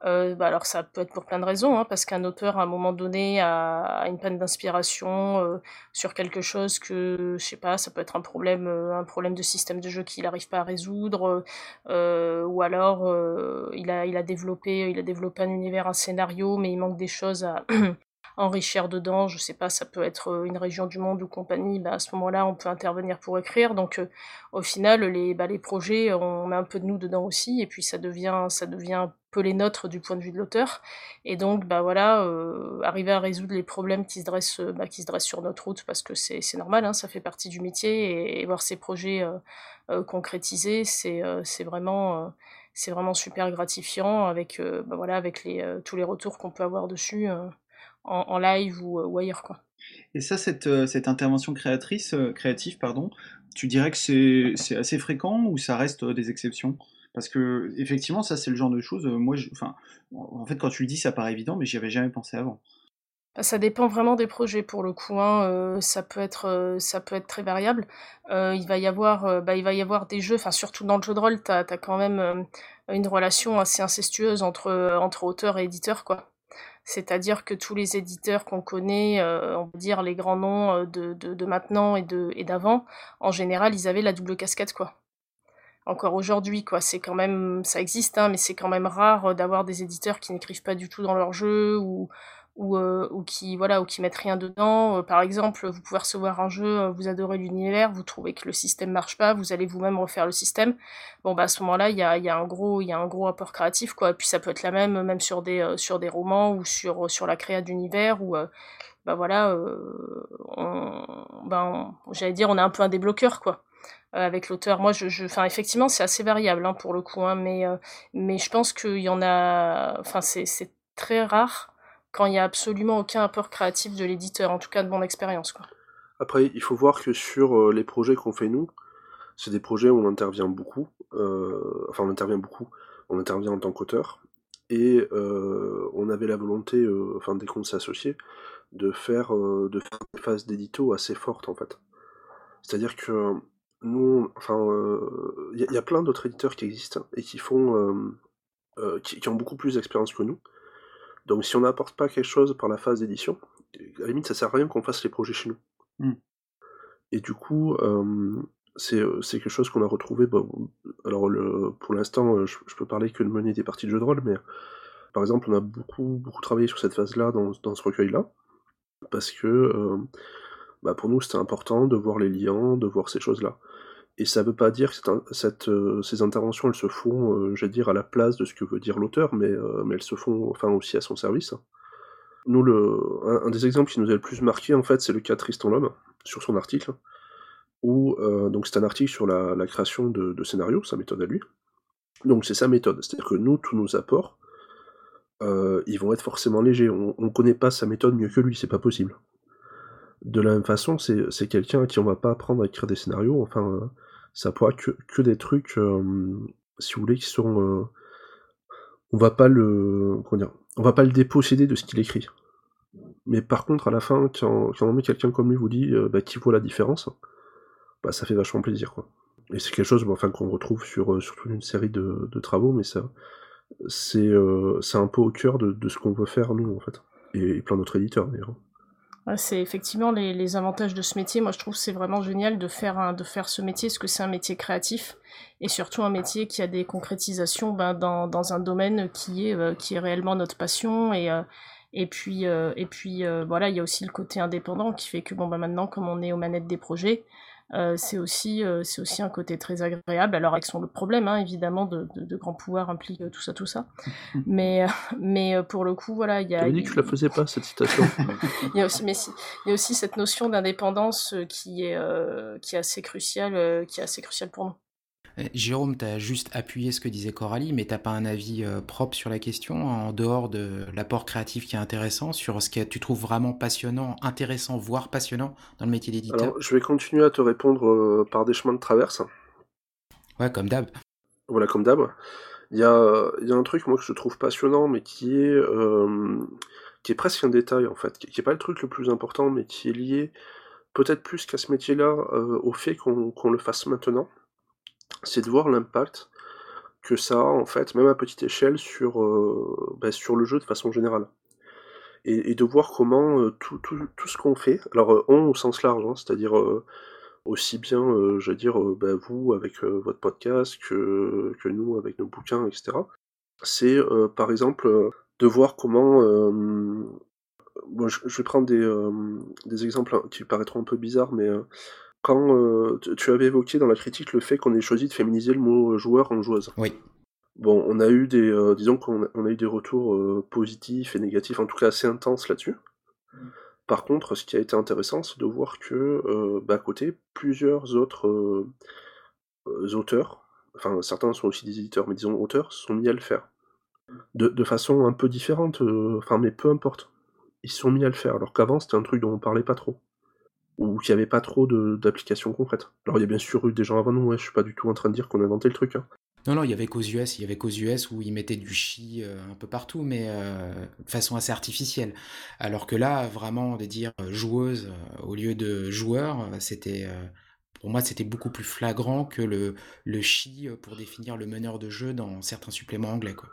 Euh, bah alors ça peut être pour plein de raisons, hein, parce qu'un auteur à un moment donné a, une panne d'inspiration euh, sur quelque chose que, je sais pas, ça peut être un problème, euh, un problème de système de jeu qu'il n'arrive pas à résoudre, euh, ou alors il, a, il, a développé, il a développé un univers, un scénario, mais il manque des choses à, enrichir dedans, je sais pas, ça peut être euh, une région du monde ou compagnie, bah à ce moment-là, on peut intervenir pour écrire. Donc, euh, au final, les, bah, projets, on met un peu de nous dedans aussi, et puis ça devient, un peu les nôtres du point de vue de l'auteur. Et donc, bah voilà, euh, arriver à résoudre les problèmes qui se dressent, sur notre route, parce que c'est normal, hein, ça fait partie du métier, et, voir ces projets euh, euh, concrétisés, c'est vraiment super gratifiant avec, tous les retours qu'on peut avoir dessus en, en live ou, ou, ailleurs. Quoi. Et ça, cette, euh, cette intervention créatrice, euh, créative, pardon, tu dirais que c'est assez fréquent ou ça reste euh, des exceptions? Parce que effectivement, ça c'est le genre de choses. Moi, je, enfin, en fait, quand tu le dis, ça paraît évident, mais j'y avais jamais pensé avant. Bah, ça dépend vraiment des projets pour le coup. Hein. Euh, ça peut être, euh, ça peut être très variable. Euh, il va y avoir, bah, il va y avoir des jeux. Enfin, surtout dans le jeu de rôle, t'as as quand même une relation assez incestueuse entre entre auteur et éditeur, quoi. C'est-à-dire que tous les éditeurs qu'on connaît, euh, on va dire les grands noms euh, de, maintenant et de et d'avant, en général, ils avaient la double casquette, quoi. Encore aujourd'hui, quoi. C'est quand même, ça existe, hein, mais c'est quand même rare d'avoir des éditeurs qui n'écrivent pas du tout dans leur jeu ou ou, euh, ou qui voilà ou qui mettent rien dedans. Euh, par exemple, vous pouvez recevoir un jeu, euh, vous adorez l'univers, vous trouvez que le système marche pas, vous allez vous-même refaire le système. Bon bah à ce moment-là, il y a, y a un gros il y a un gros apport créatif quoi. Et puis ça peut être la même même sur des euh, sur des romans ou sur sur la créa d'univers ou bah voilà on, ben j'allais dire on est un peu un débloqueur quoi avec l'auteur. Moi, je, je, enfin, effectivement, c'est assez variable hein, pour le coup, hein, mais, mais je pense qu'il y en a, enfin, c'est très rare quand il n'y a absolument aucun apport créatif de l'éditeur, en tout cas de mon expérience. Après, il faut voir que sur euh, les projets qu'on fait nous, c'est des projets où on intervient beaucoup, euh, enfin on intervient beaucoup, on intervient en tant qu'auteur, et euh, on avait la volonté, enfin dès qu'on s'est associé, de faire, de faire d'édito assez fortes en fait. C'est-à-dire que nous, enfin, il y, a plein d'autres éditeurs qui existent et qui font, qui, ont beaucoup plus d'expérience que nous, donc si on n'apporte pas quelque chose par la phase d'édition, à la limite ça sert à rien qu'on fasse les projets chez nous. Mm. Et du coup, euh, c'est quelque chose qu'on a retrouvé. Bon, alors le, pour l'instant, je, je, peux parler que de mener des parties de jeux de rôle, mais par exemple, on a beaucoup beaucoup travaillé sur cette phase-là dans, dans, ce recueil-là, parce que euh, bah pour nous c'était important de voir les liens, de voir ces choses-là. Et ça veut pas dire que euh, ces interventions, elles se font, euh, dire, à la place de ce que veut dire l'auteur, mais, euh, elles se font enfin aussi à son service. Nous, un, des exemples qui nous a le plus marqué, en fait, c'est le cas Tristan Lhomme, sur son article, où, donc c'est un article sur la, création de, de scénarios, sa méthode à lui. Donc c'est sa méthode, c'est-à-dire que nous, tous nos apports, ils vont être forcément légers. On ne connaît pas sa méthode mieux que lui, c'est pas possible. De la même façon, c'est quelqu'un à qui on va pas apprendre à écrire des scénarios, enfin, euh, ça pourra que, que des trucs, euh, si vous voulez, qui sont... Euh, on va pas le... comment dire On va pas le déposséder de ce qu'il écrit. Mais par contre, à la fin, quand, on met quelqu'un comme lui vous dit bah, qui voit la différence, bah, ça fait vachement plaisir, quoi. Et c'est quelque chose, bah, enfin, qu'on retrouve sur, sur toute une série de, travaux, mais ça, c'est un peu au cœur de, de ce qu'on veut faire, nous, en fait. Et, et plein d'autres éditeurs, d'ailleurs. C'est effectivement les, les, avantages de ce métier. Moi, je trouve c'est vraiment génial de faire, un, de faire ce métier, parce que c'est un métier créatif et surtout un métier qui a des concrétisations ben, dans, dans un domaine qui est, euh, qui est réellement notre passion. Et, euh, et puis, euh, et puis voilà, il y a aussi le côté indépendant qui fait que bon, ben, maintenant, comme on est aux manettes des projets, euh, c'est aussi, euh, c'est aussi un côté très agréable, alors avec son problème, hein, évidemment, de, de, de grands pouvoirs implique tout ça, tout ça. Mais, mais pour le coup, voilà, il y a... Tu dit que tu la faisais pas, cette citation. il, y a aussi, mais il y a aussi cette notion d'indépendance qui est, euh, qui est assez cruciale, qui est assez cruciale pour nous. Euh, Jérôme, tu as juste appuyé ce que disait Coralie, mais t'as pas un avis euh, propre sur la question, en dehors de l'apport créatif qui est intéressant, sur ce que tu trouves vraiment passionnant, intéressant, voire passionnant dans le métier d'éditeur? Alors, je vais continuer à te répondre euh, par des chemins de traverse. Ouais, comme d'hab. Voilà, comme d'hab. Il y a, y a, un truc, moi, que je trouve passionnant, mais qui est, euh, qui est presque un détail, en fait, qui n'est pas le truc le plus important, mais qui est lié peut-être plus qu'à ce métier-là, au fait qu'on le fasse maintenant, c'est de voir l'impact que ça a, en fait, même à petite échelle, sur, bah, sur le jeu de façon générale. Et, de voir comment tout, tout, tout, ce qu'on fait, alors on au sens large, hein, c'est-à-dire aussi bien, euh, je veux dire, euh, bah, vous avec euh, votre podcast que, que nous avec nos bouquins, etc. C'est par exemple de voir comment. je, vais prendre des, des exemples qui paraîtront un peu bizarres, mais quand tu avais évoqué dans la critique le fait qu'on ait choisi de féminiser le mot joueur en joueuse. Oui. Bon, on a eu des, disons qu'on a, eu des retours positifs et négatifs, en tout cas assez intenses là-dessus. Par contre, ce qui a été intéressant, c'est de voir que, euh, bah, à côté, plusieurs autres euh, euh, auteurs, enfin certains sont aussi des éditeurs, mais disons auteurs, sont mis à le faire. De, façon un peu différente, enfin mais peu importe. Ils sont mis à le faire, alors qu'avant c'était un truc dont on parlait pas trop. Ou qu'il n'y avait pas trop d'applications concrètes. Alors il y a bien sûr eu des gens avant nous, ouais, je suis pas du tout en train de dire qu'on a inventé le truc. Hein. Non, non, il y avait qu'aux US, il y avait qu'aux US où ils mettaient du chi euh, un peu partout, mais euh, de façon assez artificielle. Alors que là, vraiment, de dire euh, joueuse au lieu de joueur, c'était, pour moi, c'était beaucoup plus flagrant que le, le chi pour définir le meneur de jeu dans certains suppléments anglais, quoi.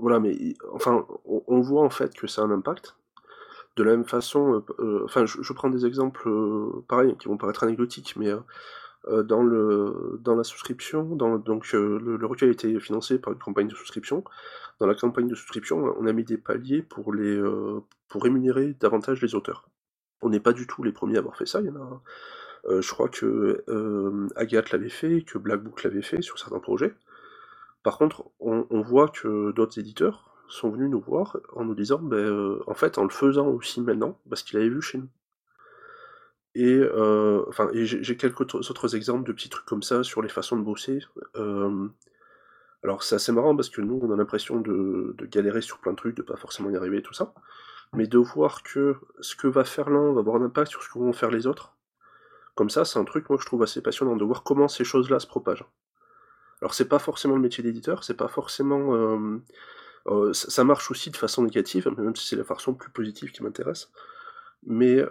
Voilà, mais enfin, on, voit en fait que ça a un impact. De la même façon, enfin, je, prends des exemples pareils qui vont paraître anecdotiques, mais euh, dans, le, dans la souscription, donc euh, le, recueil a été financé par une campagne de souscription. Dans la campagne de souscription, on a mis des paliers pour, les, euh, pour rémunérer davantage les auteurs. On n'est pas du tout les premiers à avoir fait ça. Il y en a, je crois que Agathe l'avait fait, que Black Book l'avait fait sur certains projets. Par contre, on, on voit que d'autres éditeurs sont venus nous voir en nous disant, ben, en fait, en le faisant aussi maintenant, parce qu'il avait vu chez nous. Et, euh, enfin, j'ai quelques autres exemples de petits trucs comme ça sur les façons de bosser. Euh, alors c'est assez marrant parce que nous on a l'impression de, galérer sur plein de trucs, de pas forcément y arriver et tout ça. Mais de voir que ce que va faire l'un va avoir un impact sur ce que vont faire les autres. Comme ça, c'est un truc moi je trouve assez passionnant de voir comment ces choses-là se propagent. Alors c'est pas forcément le métier d'éditeur, c'est pas forcément. Euh, ça marche aussi de façon négative, même si c'est la façon plus positive qui m'intéresse. Mais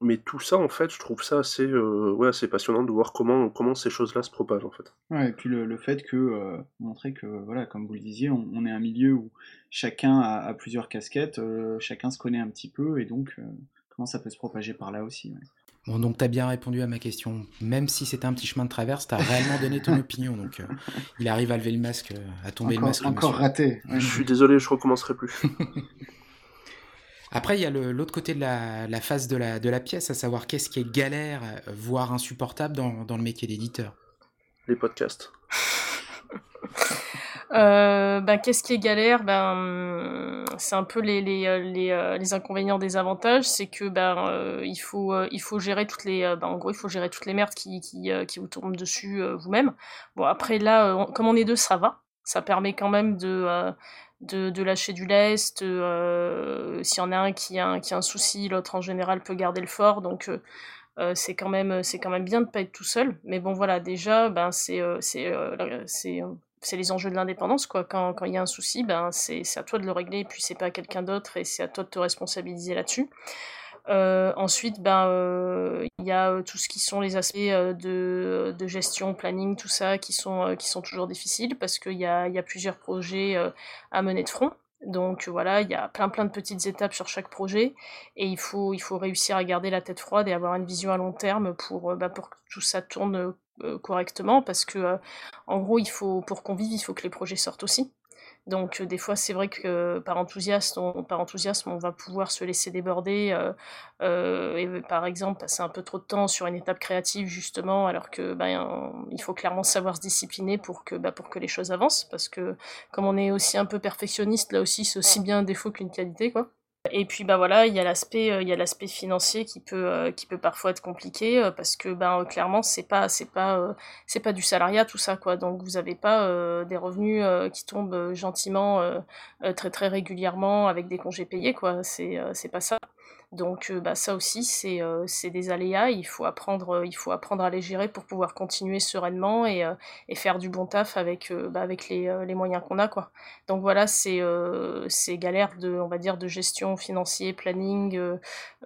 mais tout ça, en fait, je trouve ça assez, euh, ouais, assez passionnant de voir comment, comment ces choses-là se propagent, en fait. Ouais, et puis le, le fait que, euh, montrer que, voilà, comme vous le disiez, on, est un milieu où chacun a, plusieurs casquettes, euh, chacun se connaît un petit peu, et donc, comment ça peut se propager par là aussi. Bon, donc tu as bien répondu à ma question. Même si c'était un petit chemin de traverse, tu as réellement donné ton opinion. Donc, il arrive à lever le masque, à tomber le masque. Encore raté. je suis désolé, je recommencerai plus. Après, il y a l'autre côté de la, face de la, de la pièce, à savoir qu'est-ce qui est galère, voire insupportable dans, dans le métier d'éditeur. Les podcasts. Euh, ben, qu'est-ce qui est galère? Ben, C'est un peu les, les, les, euh, les, inconvénients des avantages, c'est que ben, euh, il, faut, il faut gérer toutes les ben, en gros il faut gérer toutes les merdes qui, qui, qui vous tombent dessus vous-même. Bon après là, comme on est deux, ça va. Ça permet quand même de, de, lâcher du lest. Euh, S'il y en a un qui a un, qui a un souci, l'autre en général peut garder le fort. Donc euh, euh, c'est quand même c'est quand même bien de pas être tout seul. Mais bon voilà, déjà ben c'est euh, c'est c'est les enjeux de l'indépendance quoi. Quand il y a un souci, ben c'est à toi de le régler, et puis c'est pas à quelqu'un d'autre et c'est à toi de te responsabiliser là-dessus. Euh, ensuite, ben, euh, il y a euh, tout ce qui sont les aspects de, gestion, planning, tout ça, qui sont, toujours difficiles parce qu'il y a, y a, plusieurs projets à mener de front. Donc voilà, il y a plein plein de petites étapes sur chaque projet et il faut, réussir à garder la tête froide et avoir une vision à long terme pour, bah, pour que tout ça tourne correctement parce que en gros, il faut, pour qu'on vive, il faut que les projets sortent aussi. Donc euh, des fois, c'est vrai que par enthousiasme, on, va pouvoir se laisser déborder euh, euh, et par exemple passer un peu trop de temps sur une étape créative justement, alors que ben, il faut clairement savoir se discipliner pour que, bah, pour que les choses avancent, parce que comme on est aussi un peu perfectionniste, là aussi c'est aussi bien un défaut qu'une qualité quoi. Et puis bah voilà, il y a l'aspect euh, il y a l'aspect financier qui peut euh, qui peut parfois être compliqué euh, parce que ben clairement c'est pas c'est pas c'est pas du salariat tout ça quoi. Donc vous avez pas des revenus qui tombent gentiment très très régulièrement avec des congés payés quoi, c'est c'est pas ça. Donc bah, ça aussi, c'est des aléas, il faut, apprendre, il faut apprendre à les gérer pour pouvoir continuer sereinement et, faire du bon taf avec, bah, avec les, les moyens qu'on a. Quoi. Donc voilà, c'est ces galères de, on va dire, de gestion financier, planning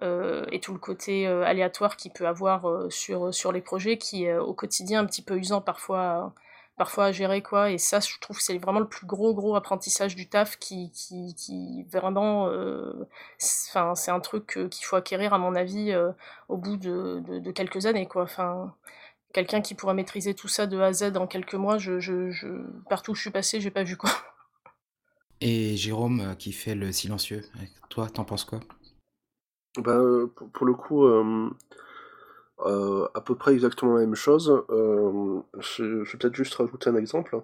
et tout le côté aléatoire qu'il peut avoir sur, sur les projets qui au quotidien un petit peu usant parfois parfois à gérer quoi. Et ça je trouve que c'est vraiment le plus gros gros apprentissage du taf qui qui, qui vraiment euh, enfin c'est un truc qu'il faut acquérir à mon avis euh, au bout de, de, quelques années quoi. Enfin quelqu'un qui pourrait maîtriser tout ça de A à Z en quelques mois je, je, je partout où je suis passé j'ai pas vu quoi. Et Jérôme euh, qui fait le silencieux toi t'en penses quoi? Bah, pour, le coup euh, à peu près exactement la même chose. Euh, je, vais peut-être juste rajouter un exemple,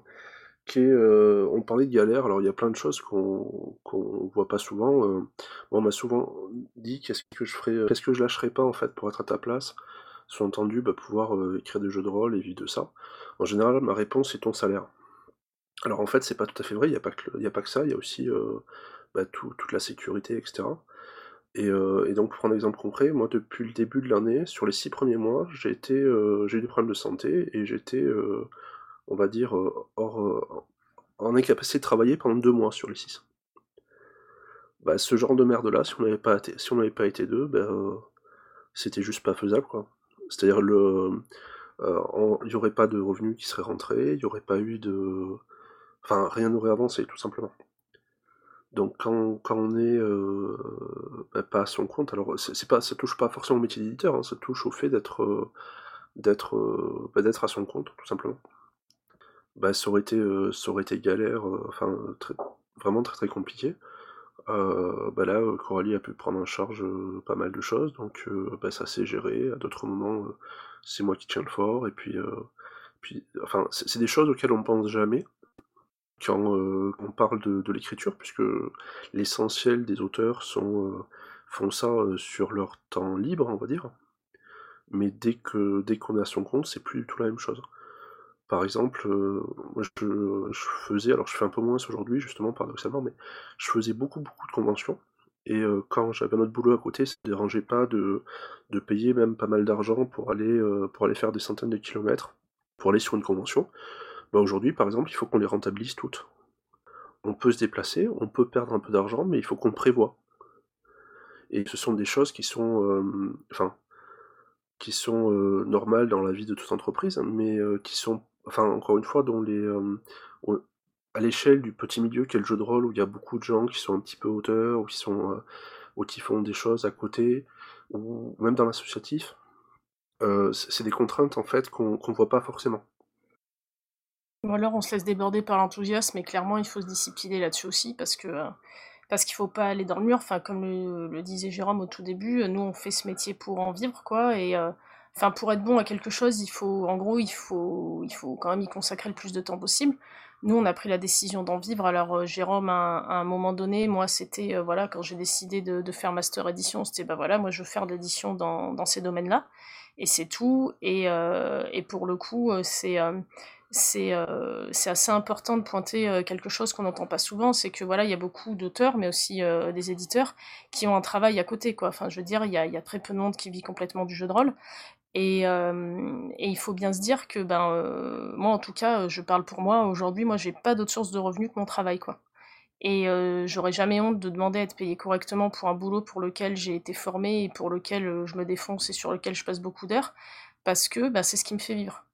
qui est, euh, on parlait de galère, alors il y a plein de choses qu'on qu'on voit pas souvent. on m'a souvent dit qu'est-ce que je ferais, qu'est-ce que je lâcherais pas en fait pour être à ta place. Sous-entendu, bah, pouvoir écrire des jeux de rôle et vivre de ça. En général, ma réponse est ton salaire. Alors en fait, c'est pas tout à fait vrai, il n'y a, pas que, a pas que ça, il y a aussi bah, toute la sécurité, etc. Euh, et, donc, pour un exemple concret, moi, depuis le début de l'année, sur les six premiers mois, j'ai euh, eu des problèmes de santé et j'étais, euh, on va dire, hors, en incapacité de travailler pendant deux mois sur les six. Bah, ce genre de merde-là, si on n'avait pas, été, si on pas été deux, ben, c'était juste pas faisable, quoi. C'est-à-dire, il n'y aurait pas de revenus qui seraient rentrés, il n'y aurait pas eu de... Enfin, rien n'aurait avancé, tout simplement. Donc quand, on est euh, bah, pas à son compte, alors c'est pas, ça touche pas forcément au métier d'éditeur, hein, ça touche au fait d'être euh, euh, bah, d'être à son compte, tout simplement. Bah, ça aurait été, galère, enfin vraiment très très compliqué. là, Coralie a pu prendre en charge pas mal de choses, donc ça s'est géré. À d'autres moments, c'est moi qui tiens le fort, et puis, puis enfin, c'est des choses auxquelles on pense jamais, quand euh, on parle de, l'écriture, puisque l'essentiel des auteurs sont, euh, font ça euh, sur leur temps libre, on va dire. Mais dès que dès qu'on est à son compte, c'est plus du tout la même chose. Par exemple, moi je, faisais, alors je fais un peu moins aujourd'hui justement paradoxalement, mais je faisais beaucoup beaucoup de conventions. Et quand j'avais un autre boulot à côté, ça ne dérangeait pas de, de, payer même pas mal d'argent pour aller pour aller faire des centaines de kilomètres, pour aller sur une convention. Bah, aujourd'hui, par exemple, il faut qu'on les rentabilise toutes. On peut se déplacer, on peut perdre un peu d'argent, mais il faut qu'on le prévoit. Et ce sont des choses qui sont, euh, enfin, qui sont euh, normales dans la vie de toute entreprise, mais euh, qui sont, enfin, encore une fois, dont les, à l'échelle du petit milieu qu'est le jeu de rôle, où il y a beaucoup de gens qui sont un petit peu auteurs, ou qui sont, ou qui font des choses à côté, ou même dans l'associatif, c'est des contraintes en fait qu'on ne voit pas forcément. Ou alors on se laisse déborder par l'enthousiasme, mais clairement il faut se discipliner là-dessus aussi parce que euh, parce qu'il faut pas aller dans le mur. Enfin, comme le, disait Jérôme au tout début, nous on fait ce métier pour en vivre, quoi. Et euh, enfin, pour être bon à quelque chose, il faut, en gros, il faut, il faut quand même y consacrer le plus de temps possible. Nous, on a pris la décision d'en vivre. Alors, euh, Jérôme, à, un moment donné, moi, c'était, voilà, quand j'ai décidé de, faire master édition, c'était, bah voilà, moi, je veux faire de l'édition dans, dans ces domaines-là. Et c'est tout. Et, et pour le coup, c'est euh, c'est assez important de pointer euh, quelque chose qu'on n'entend pas souvent, c'est que voilà, il y a beaucoup d'auteurs, mais aussi euh, des éditeurs qui ont un travail à côté, quoi. Enfin, je veux dire, il y a, y a, très peu de monde qui vit complètement du jeu de rôle. Et, et il faut bien se dire que, ben, moi en tout cas, je parle pour moi, aujourd'hui, moi j'ai pas d'autre source de revenus que mon travail, quoi. Et j'aurais jamais honte de demander à être payé correctement pour un boulot pour lequel j'ai été formé et pour lequel je me défonce et sur lequel je passe beaucoup d'heures, parce que ben, c'est ce qui me fait vivre.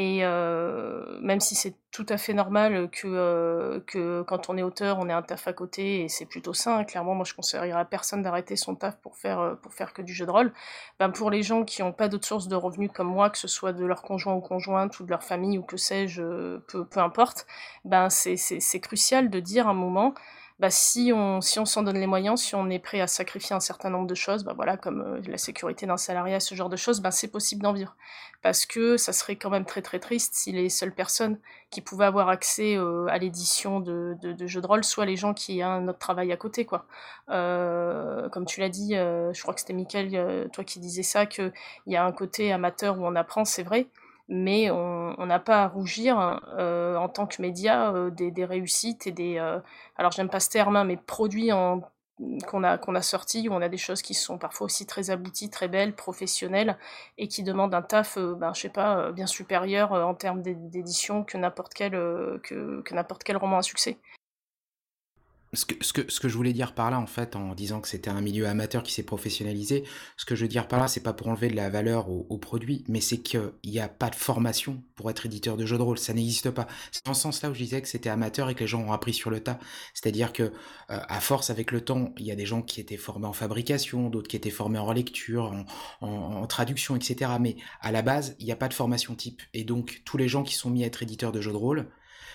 Et euh, même si c'est tout à fait normal que, euh, que quand on est auteur, on ait un taf à côté et c'est plutôt sain, clairement, moi je conseillerais à personne d'arrêter son taf pour faire, euh, pour faire que du jeu de rôle. Ben, pour les gens qui n'ont pas d'autres sources de revenus comme moi, que ce soit de leur conjoint ou conjointe ou de leur famille ou que sais-je, peu, peu importe, ben c'est crucial de dire un moment bah, si on si on s'en donne les moyens, si on est prêt à sacrifier un certain nombre de choses, bah voilà, comme euh, la sécurité d'un salariat, ce genre de choses, bah, c'est possible d'en vivre. Parce que ça serait quand même très très triste si les seules personnes qui pouvaient avoir accès euh, à l'édition de, de, jeux de rôle soient les gens qui ont un autre travail à côté, quoi. Euh, comme tu l'as dit, je crois que c'était Mickaël, toi qui disais ça, qu'il y a un côté amateur où on apprend, c'est vrai mais on n'a pas à rougir euh, en tant que média euh, des, des, réussites et des... Euh, alors j'aime pas ce terme, hein, mais produits en qu'on a qu'on a sorties où on a des choses qui sont parfois aussi très abouties, très belles, professionnelles et qui demandent un taf, ben je sais pas, bien supérieur en termes d'édition que n'importe quel que, que n'importe quel roman à succès ce que, ce, que, ce que je voulais dire par là, en fait, en disant que c'était un milieu amateur qui s'est professionnalisé, ce que je veux dire par là, c'est pas pour enlever de la valeur au, produit, mais c'est qu'il n'y a pas de formation pour être éditeur de jeux de rôle, ça n'existe pas. C'est dans ce sens-là où je disais que c'était amateur et que les gens ont appris sur le tas. C'est-à-dire que, euh, à force, avec le temps, il y a des gens qui étaient formés en fabrication, d'autres qui étaient formés en relecture, en, en, traduction, etc. Mais à la base, il n'y a pas de formation type. Et donc, tous les gens qui sont mis à être éditeurs de jeux de rôle,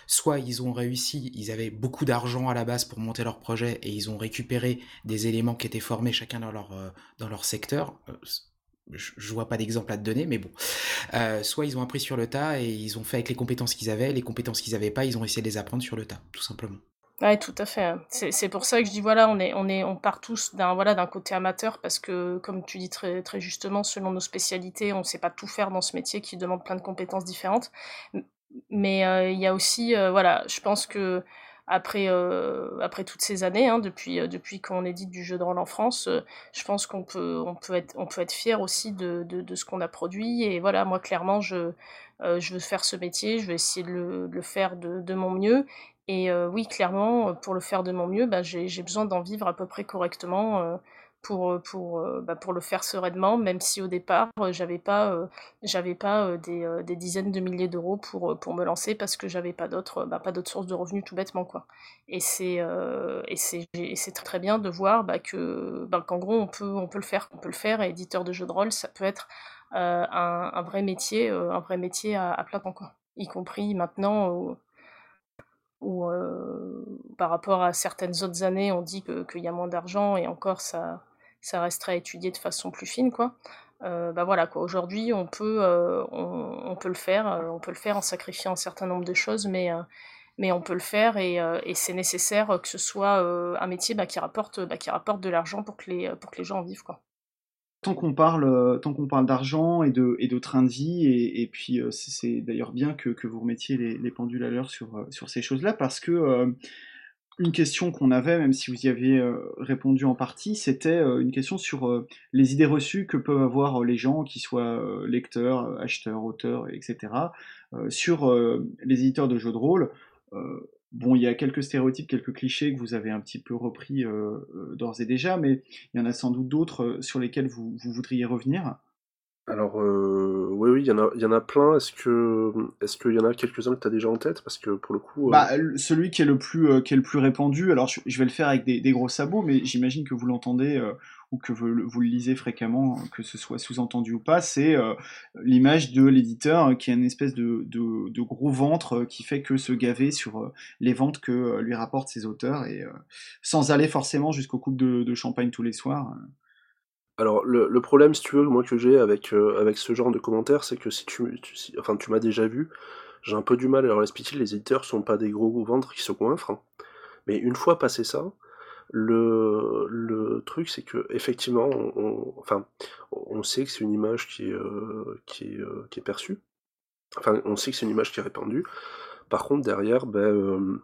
soit ils ont réussi, ils avaient beaucoup d'argent à la base pour monter leur projet et ils ont récupéré des éléments qui étaient formés chacun dans leur, euh, dans leur secteur. Euh, je, vois pas d'exemple à te donner, mais bon. Euh, soit ils ont appris sur le tas et ils ont fait avec les compétences qu'ils avaient, les compétences qu'ils avaient pas, ils ont essayé de les apprendre sur le tas, tout simplement. Ouais, tout à fait. C'est pour ça que je dis voilà, on est on est on part tous d'un voilà d'un côté amateur parce que comme tu dis très très justement, selon nos spécialités, on sait pas tout faire dans ce métier qui demande plein de compétences différentes. Mais euh, il y a aussi, euh, voilà, je pense que après, euh, après toutes ces années, hein, depuis, depuis qu'on édite du jeu de rôle en France, je pense qu'on peut, on peut, être, on peut être fier aussi de, de, ce qu'on a produit. Et voilà, moi, clairement, je, je veux faire ce métier, je vais essayer de le, faire de, de, mon mieux. Et oui, clairement, pour le faire de mon mieux, bah, j'ai besoin d'en vivre à peu près correctement pour, euh, pour, euh, bah, pour le faire sereinement, même si au départ, euh, j'avais pas, j'avais pas des, des, dizaines de milliers d'euros pour, pour me lancer parce que j'avais pas d'autres bah, sources de revenus tout bêtement. Quoi. Et c'est c'est très, bien de voir bah, bah, qu'en gros, on peut, on peut le faire. On peut le faire et éditeur de jeux de rôle, ça peut être un, un, vrai métier, un vrai métier à, à plein temps, quoi. y compris maintenant où, par rapport à certaines autres années, on dit qu'il y a moins d'argent et encore ça ça resterait à étudier de façon plus fine, quoi. Euh, bah voilà quoi. Aujourd'hui, on peut, euh, on, peut le faire, euh, on peut le faire en sacrifiant un certain nombre de choses, mais mais on peut le faire et, c'est nécessaire que ce soit un métier bah, qui rapporte, bah, qui rapporte de l'argent pour que les pour que les gens en vivent quoi. Tant qu'on parle, tant qu'on parle d'argent et de, et de train de vie, et, puis c'est d'ailleurs bien que, que, vous remettiez les, les pendules à l'heure sur, sur ces choses-là, parce que une question qu'on avait, même si vous y aviez euh, répondu en partie, c'était euh, une question sur euh, les idées reçues que peuvent avoir les gens, qui soient lecteurs, acheteurs, auteurs, etc., sur les éditeurs de jeux de rôle. bon, il y a quelques stéréotypes, quelques clichés que vous avez un petit peu repris d'ores et déjà, mais il y en a sans doute d'autres sur lesquels vous voudriez revenir. Alors, euh, oui, oui, il y en a, il y en a plein. Est-ce que, est-ce qu'il y en a quelques-uns que tu déjà en tête? Parce que pour le coup. Euh, bah, celui qui est le plus, euh, qui est le plus répandu. Alors, je, vais le faire avec des, gros sabots, mais j'imagine que vous l'entendez ou que vous, le lisez fréquemment, que ce soit sous-entendu ou pas. C'est l'image de l'éditeur qui a une espèce de, de, gros ventre qui fait que se gaver sur les ventes que lui rapportent ses auteurs et sans aller forcément jusqu'au coupe de, de, champagne tous les soirs. Alors le, problème, si tu veux, moi que j'ai avec, euh, avec ce genre de commentaires, c'est que si tu, tu m'as déjà vu, j'ai un peu du mal à leur expliquer, les éditeurs sont pas des gros ventres qui se coinfrent. Hein. Mais une fois passé ça, le, truc c'est que effectivement, on, sait que c'est une image qui euh, euh, qui est perçue. Enfin, on sait que c'est une image qui est répandue. Par contre, derrière, ben,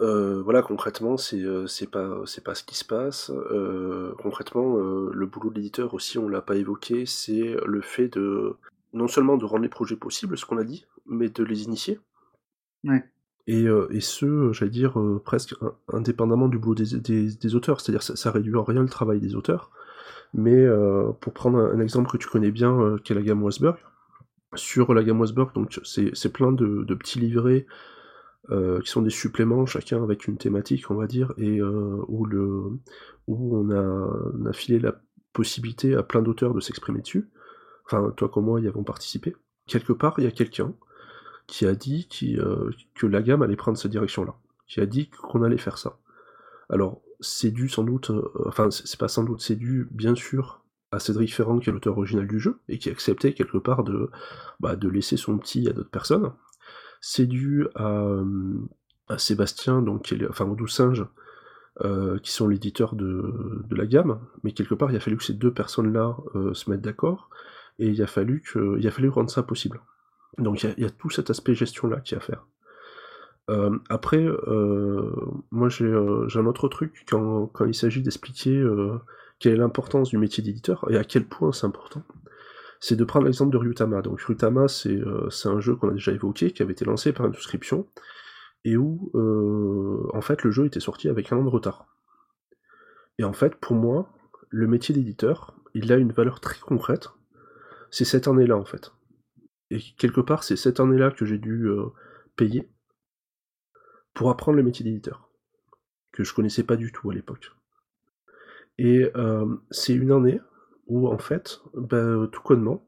euh, voilà, concrètement, c'est euh, c'est pas c'est pas ce qui se passe. Euh, concrètement, le boulot de l'éditeur aussi, on l'a pas évoqué, c'est le fait de non seulement de rendre les projets possibles, ce qu'on a dit, mais de les initier. Ouais. Et, et ce, j'allais dire, presque indépendamment du boulot des, des, auteurs, c'est-à-dire ça, ça réduit en rien le travail des auteurs. Mais pour prendre un, exemple que tu connais bien, qui est la gamme Wasberg, sur la gamme Wasberg, donc c'est plein de, de petits livrets euh, qui sont des suppléments, chacun avec une thématique, on va dire, et euh, où, le, où on, a, filé la possibilité à plein d'auteurs de s'exprimer dessus. Enfin, toi comme moi y avons participé. Quelque part, il y a quelqu'un qui a dit qui, euh, que la gamme allait prendre cette direction-là, qui a dit qu'on allait faire ça. Alors, c'est dû sans doute, enfin, c'est pas sans doute, c'est dû bien sûr à Cédric Ferrand, qui est l'auteur original du jeu, et qui a accepté quelque part de, bah, de laisser son petit à d'autres personnes, c'est dû à, Sébastien, donc, enfin au Doux Singe, euh, qui sont l'éditeur de, la gamme, mais quelque part il a fallu que ces deux personnes-là euh, se mettent d'accord, et il a fallu rendre ça possible. Donc il y, a, tout cet aspect gestion-là qui a à faire. Euh, après, euh, moi j'ai un autre truc quand, il s'agit d'expliquer quelle est l'importance du métier d'éditeur et à quel point c'est important. C'est de prendre l'exemple de Ryutama. Donc Ryutama, c'est un jeu qu'on a déjà évoqué, qui avait été lancé par une souscription, et où en fait le jeu était sorti avec un an de retard. Et en fait, pour moi, le métier d'éditeur, il a une valeur très concrète. C'est cette année-là, en fait. Et quelque part, c'est cette année-là que j'ai dû euh, payer pour apprendre le métier d'éditeur, que je connaissais pas du tout à l'époque. Et euh, c'est une année où, en fait, bah, tout connement,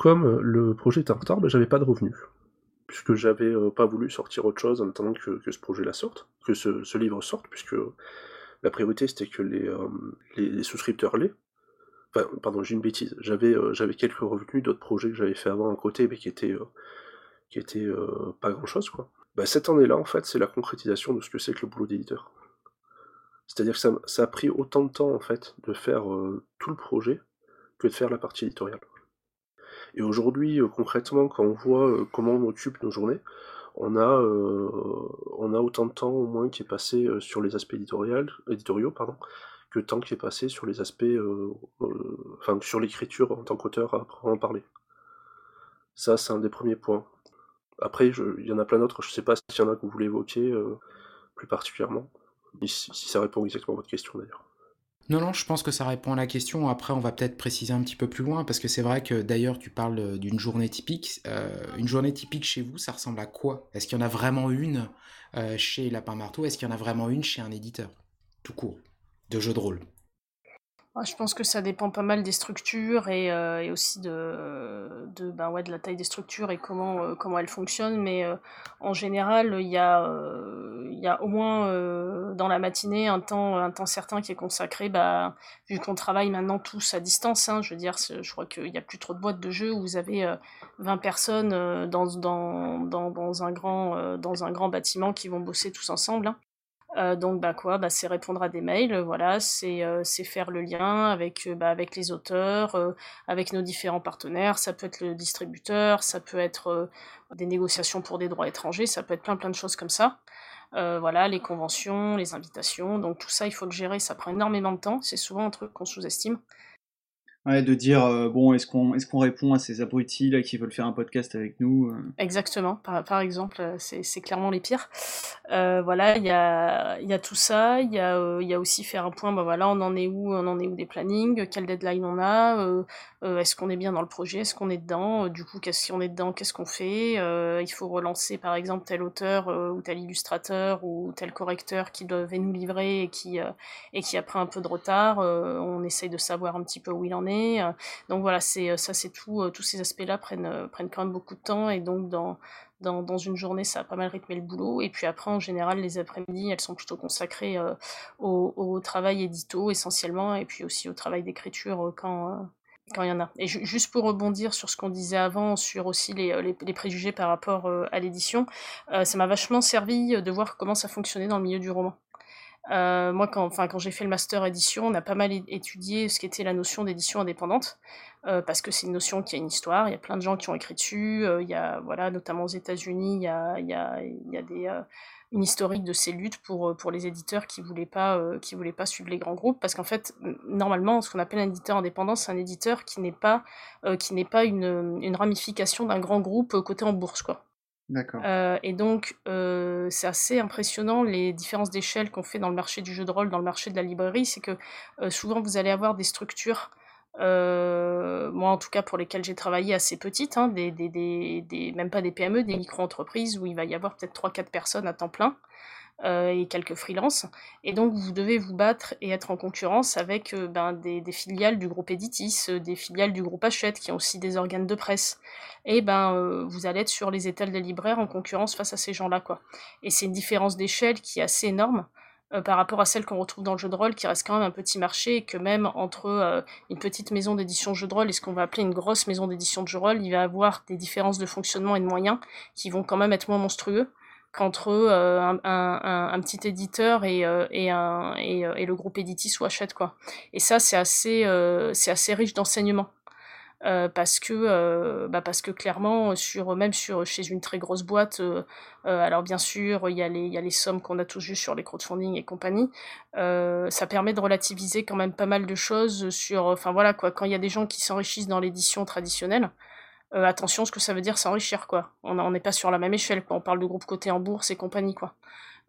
comme le projet était en retard, bah, j'avais pas de revenus. Puisque j'avais euh, pas voulu sortir autre chose en attendant que, ce projet-là sorte, que ce, livre sorte, puisque la priorité c'était que les, euh, les, souscripteurs l'aient. Enfin, pardon, j'ai une bêtise. J'avais euh, j'avais quelques revenus d'autres projets que j'avais fait avant à côté, mais qui étaient, qui étaient pas grand chose, quoi. Bah, cette année-là, en fait, c'est la concrétisation de ce que c'est que le boulot d'éditeur. C'est-à-dire que ça, a pris autant de temps, en fait, de faire tout le projet que de faire la partie éditoriale. Et aujourd'hui, concrètement, quand on voit comment on occupe nos journées, on a, euh, on a autant de temps au moins qui est passé euh, sur les aspects éditoriaux pardon, que temps qui est passé sur les aspects, euh, enfin sur l'écriture en tant qu'auteur à en parler. Ça, c'est un des premiers points. Après, il y en a plein d'autres, je sais pas s'il y en a que vous voulez évoquer plus particulièrement, si, ça répond exactement à votre question d'ailleurs. Non, non, je pense que ça répond à la question. Après, on va peut-être préciser un petit peu plus loin, parce que c'est vrai que d'ailleurs, tu parles euh, d'une journée typique. Euh, une journée typique chez vous, ça ressemble à quoi? Est-ce qu'il y en a vraiment une euh, chez Lapin Marteau? Est-ce qu'il y en a vraiment une chez un éditeur? Tout court, de jeu de rôle je pense que ça dépend pas mal des structures et, euh, et aussi de, de, ben ouais, de la taille des structures et comment, euh, comment elles fonctionnent. Mais euh, en général, il y, a, y a au moins dans la matinée un temps, un temps certain qui est consacré, bah, vu qu'on travaille maintenant tous à distance. Hein, je veux dire, je crois qu'il n'y a plus trop de boîtes de jeux où vous avez 20 personnes dans, dans, dans, dans, un grand, dans un grand bâtiment qui vont bosser tous ensemble. Hein. Euh, donc bah quoi, bah, c'est répondre à des mails, voilà, c'est euh, faire le lien avec euh, bah, avec les auteurs, avec nos différents partenaires. Ça peut être le distributeur, ça peut être des négociations pour des droits étrangers, ça peut être plein plein de choses comme ça. voilà, les conventions, les invitations, donc tout ça il faut le gérer, ça prend énormément de temps. C'est souvent un truc qu'on sous-estime. Ouais, de dire euh, bon, est-ce qu'on est-ce répond à ces abrutis là qui veulent faire un podcast avec nous euh Exactement. Par, par exemple, euh, c'est, clairement les pires. Voilà, il y a y a tout ça. Il y a y a aussi faire un point. Bah voilà, on en est où On en est où des plannings Quelle deadline on a Est-ce qu'on est bien dans le projet Est-ce qu'on est dedans Du coup, qu'est-ce si on est dedans Qu'est-ce qu'on fait Il faut relancer par exemple tel auteur ou tel illustrateur ou tel correcteur qui devait nous livrer et qui et qui a pris un peu de retard. on essaye de savoir un petit peu où il en est euh, donc voilà, c'est euh, ça, c'est tout. Euh, tous ces aspects-là prennent quand même beaucoup de temps et donc dans une journée, ça a pas mal rythmé le boulot. Et puis après, en général, les après-midi, elles sont plutôt consacrées au, travail édito essentiellement, et puis aussi au travail d'écriture quand il y en a. Et juste pour rebondir sur ce qu'on disait avant, sur aussi les préjugés par rapport à l'édition, ça m'a vachement servi de voir comment ça fonctionnait dans le milieu du roman. Euh, moi, quand, quand j'ai fait le master édition, on a pas mal étudié ce qu'était la notion d'édition indépendante, euh, parce que c'est une notion qui a une histoire. Il y a plein de gens qui ont écrit dessus. Euh, y a, voilà, notamment aux États-Unis, il y a, y a, y a des, une historique de ces luttes pour, pour les éditeurs qui voulaient pas, voulaient pas suivre les grands groupes, parce qu'en fait, normalement, ce qu'on appelle un éditeur indépendant, c'est un éditeur qui n'est pas, qui pas une, une ramification d'un grand groupe coté en bourse, quoi. Euh, et donc, euh, c'est assez impressionnant les différences d'échelle qu'on fait dans le marché du jeu de rôle, dans le marché de la librairie. C'est que euh, souvent, vous allez avoir des structures, moi en tout cas pour lesquelles j'ai travaillé, assez petites, hein, des, même pas des PME, des micro-entreprises où il va y avoir peut-être 3-4 personnes à temps plein. Euh, et quelques freelances. Et donc vous devez vous battre et être en concurrence avec euh, ben, des, filiales du groupe Editis, euh, des filiales du groupe Hachette qui ont aussi des organes de presse. Et ben vous allez être sur les étals des libraires en concurrence face à ces gens-là quoi. Et c'est une différence d'échelle qui est assez énorme. par rapport à celle qu'on retrouve dans le jeu de rôle, qui reste quand même un petit marché, et que même entre une petite maison d'édition jeu de rôle et ce qu'on va appeler une grosse maison d'édition de jeu de rôle, il va y avoir des différences de fonctionnement et de moyens qui vont quand même être moins monstrueux qu'entre euh, un, un, petit éditeur et, euh, euh, et, le groupe Editis ou Hachette quoi. Et ça c'est assez riche d'enseignement. Parce que bah que clairement même chez une très grosse boîte alors bien sûr il y a les les sommes qu'on a tous vues sur les crowdfunding et compagnie ça permet de relativiser quand même pas mal de choses sur enfin voilà quoi quand il y a des gens qui s'enrichissent dans l'édition traditionnelle attention ce que ça veut dire s'enrichir quoi on n'est pas sur la même échelle quoi on parle de groupe coté en bourse et compagnie quoi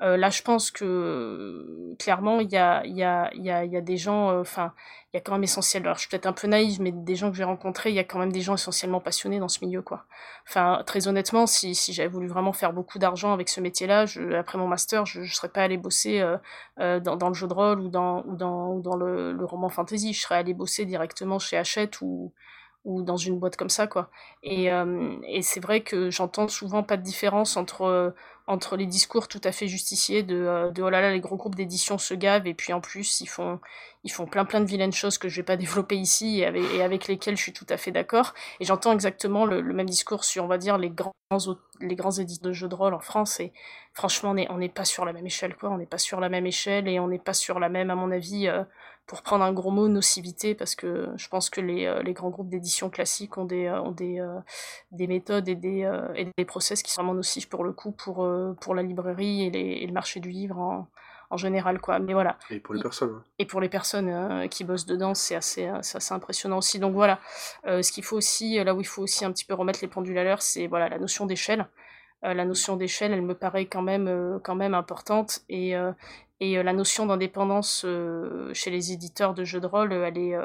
euh, là, je pense que clairement, il y a, y, a, y, a, y a des gens, euh, enfin, il y a quand même essentiel. Alors, je suis peut-être un peu naïve, mais des gens que j'ai rencontrés, il y a quand même des gens essentiellement passionnés dans ce milieu, quoi. Enfin, très honnêtement, si, si j'avais voulu vraiment faire beaucoup d'argent avec ce métier-là, après mon master, je ne serais pas allé bosser euh, euh, dans, dans, le jeu de rôle ou dans, ou dans, ou dans le, le, roman fantasy. Je serais allé bosser directement chez Hachette ou, ou dans une boîte comme ça quoi et, euh, et c'est vrai que j'entends souvent pas de différence entre entre les discours tout à fait justiciers de, euh, de oh là là, les gros groupes d'édition se gavent, et puis en plus, ils font, ils font plein plein de vilaines choses que je vais pas développer ici et avec, lesquelles je suis tout à fait d'accord. Et j'entends exactement le, même discours sur, on va dire, les grands, les grands éditeurs de jeux de rôle en France, et franchement, on n'est pas sur la même échelle, quoi. On n'est pas sur la même échelle, et on n'est pas sur la même, à mon avis, euh, pour prendre un gros mot, nocivité, parce que je pense que les, euh, les grands groupes d'édition classiques ont des, ont des, des méthodes et des, et des process qui sont vraiment nocifs pour le coup, pour pour la librairie et, le marché du livre en, en, général quoi. Mais voilà. Et pour les personnes hein. et pour les personnes euh, qui bossent dedans c'est assez euh, assez impressionnant aussi. Donc voilà. Euh, ce qu'il faut aussi là où il faut aussi un petit peu remettre les pendules à l'heure c'est voilà la notion d'échelle. La notion d'échelle elle me paraît quand même quand même importante. Et et la notion d'indépendance chez les éditeurs de jeux de rôle elle est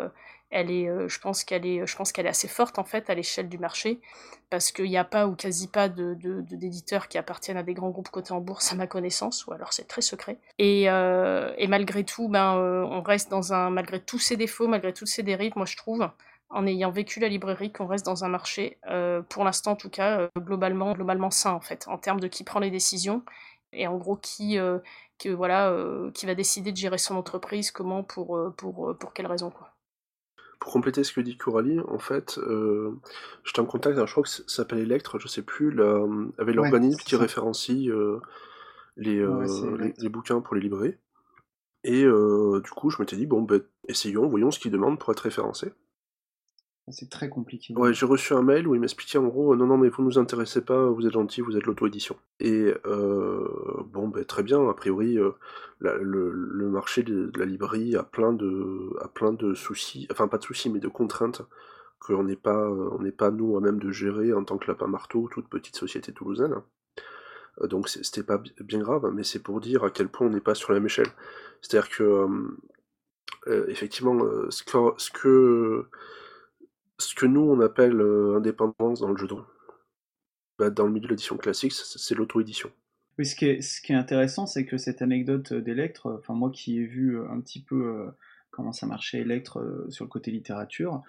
elle est, euh, je pense qu'elle est, je pense qu'elle est assez forte en fait à l'échelle du marché, parce qu'il n'y a pas ou quasi pas de, d'éditeurs qui appartiennent à des grands groupes cotés en bourse à ma connaissance, ou alors c'est très secret. Et, euh, malgré tout, ben, euh, on reste dans un, malgré tous ses défauts, malgré toutes ses dérives, moi je trouve, en ayant vécu la librairie, qu'on reste dans un marché, pour l'instant en tout cas, globalement, globalement sain en fait, en termes de qui prend les décisions et en gros qui, que, voilà, qui va décider de gérer son entreprise, comment, pour, pour, pour quelles raisons quoi. Pour compléter ce que dit Coralie, en fait, euh, j'étais en contact, je crois que ça s'appelle Electre, je sais plus, avec l'organisme qui référencie euh, les, euh, les, bouquins pour les librairies. Et du coup, je m'étais dit, bon, ben, essayons, voyons ce qu'ils demandent pour être référencés. C'est très compliqué. Ouais, j'ai reçu un mail où il m'expliquait en gros, non, non, mais vous nous intéressez pas, vous êtes gentil, vous êtes l'auto-édition. Et euh, bon, ben très bien, a priori, euh, le, marché de, la librairie a plein de, a plein de soucis, enfin pas de soucis, mais de contraintes qu'on n'est pas, on n'est pas nous à même de gérer en tant que lapin marteau, toute petite société toulousaine. Euh, donc c'était pas bien grave, mais c'est pour dire à quel point on n'est pas sur la même échelle. C'est-à-dire que effectivement, ce que, ce que ce que nous on appelle euh, indépendance dans le jeu de rôle. Bah, dans le milieu de l'édition classique, c'est l'auto-édition. Oui, ce qui est, intéressant, c'est que cette anecdote d'Electre, enfin moi qui ai vu euh, un petit peu euh, comment ça marchait Electre sur le côté littérature,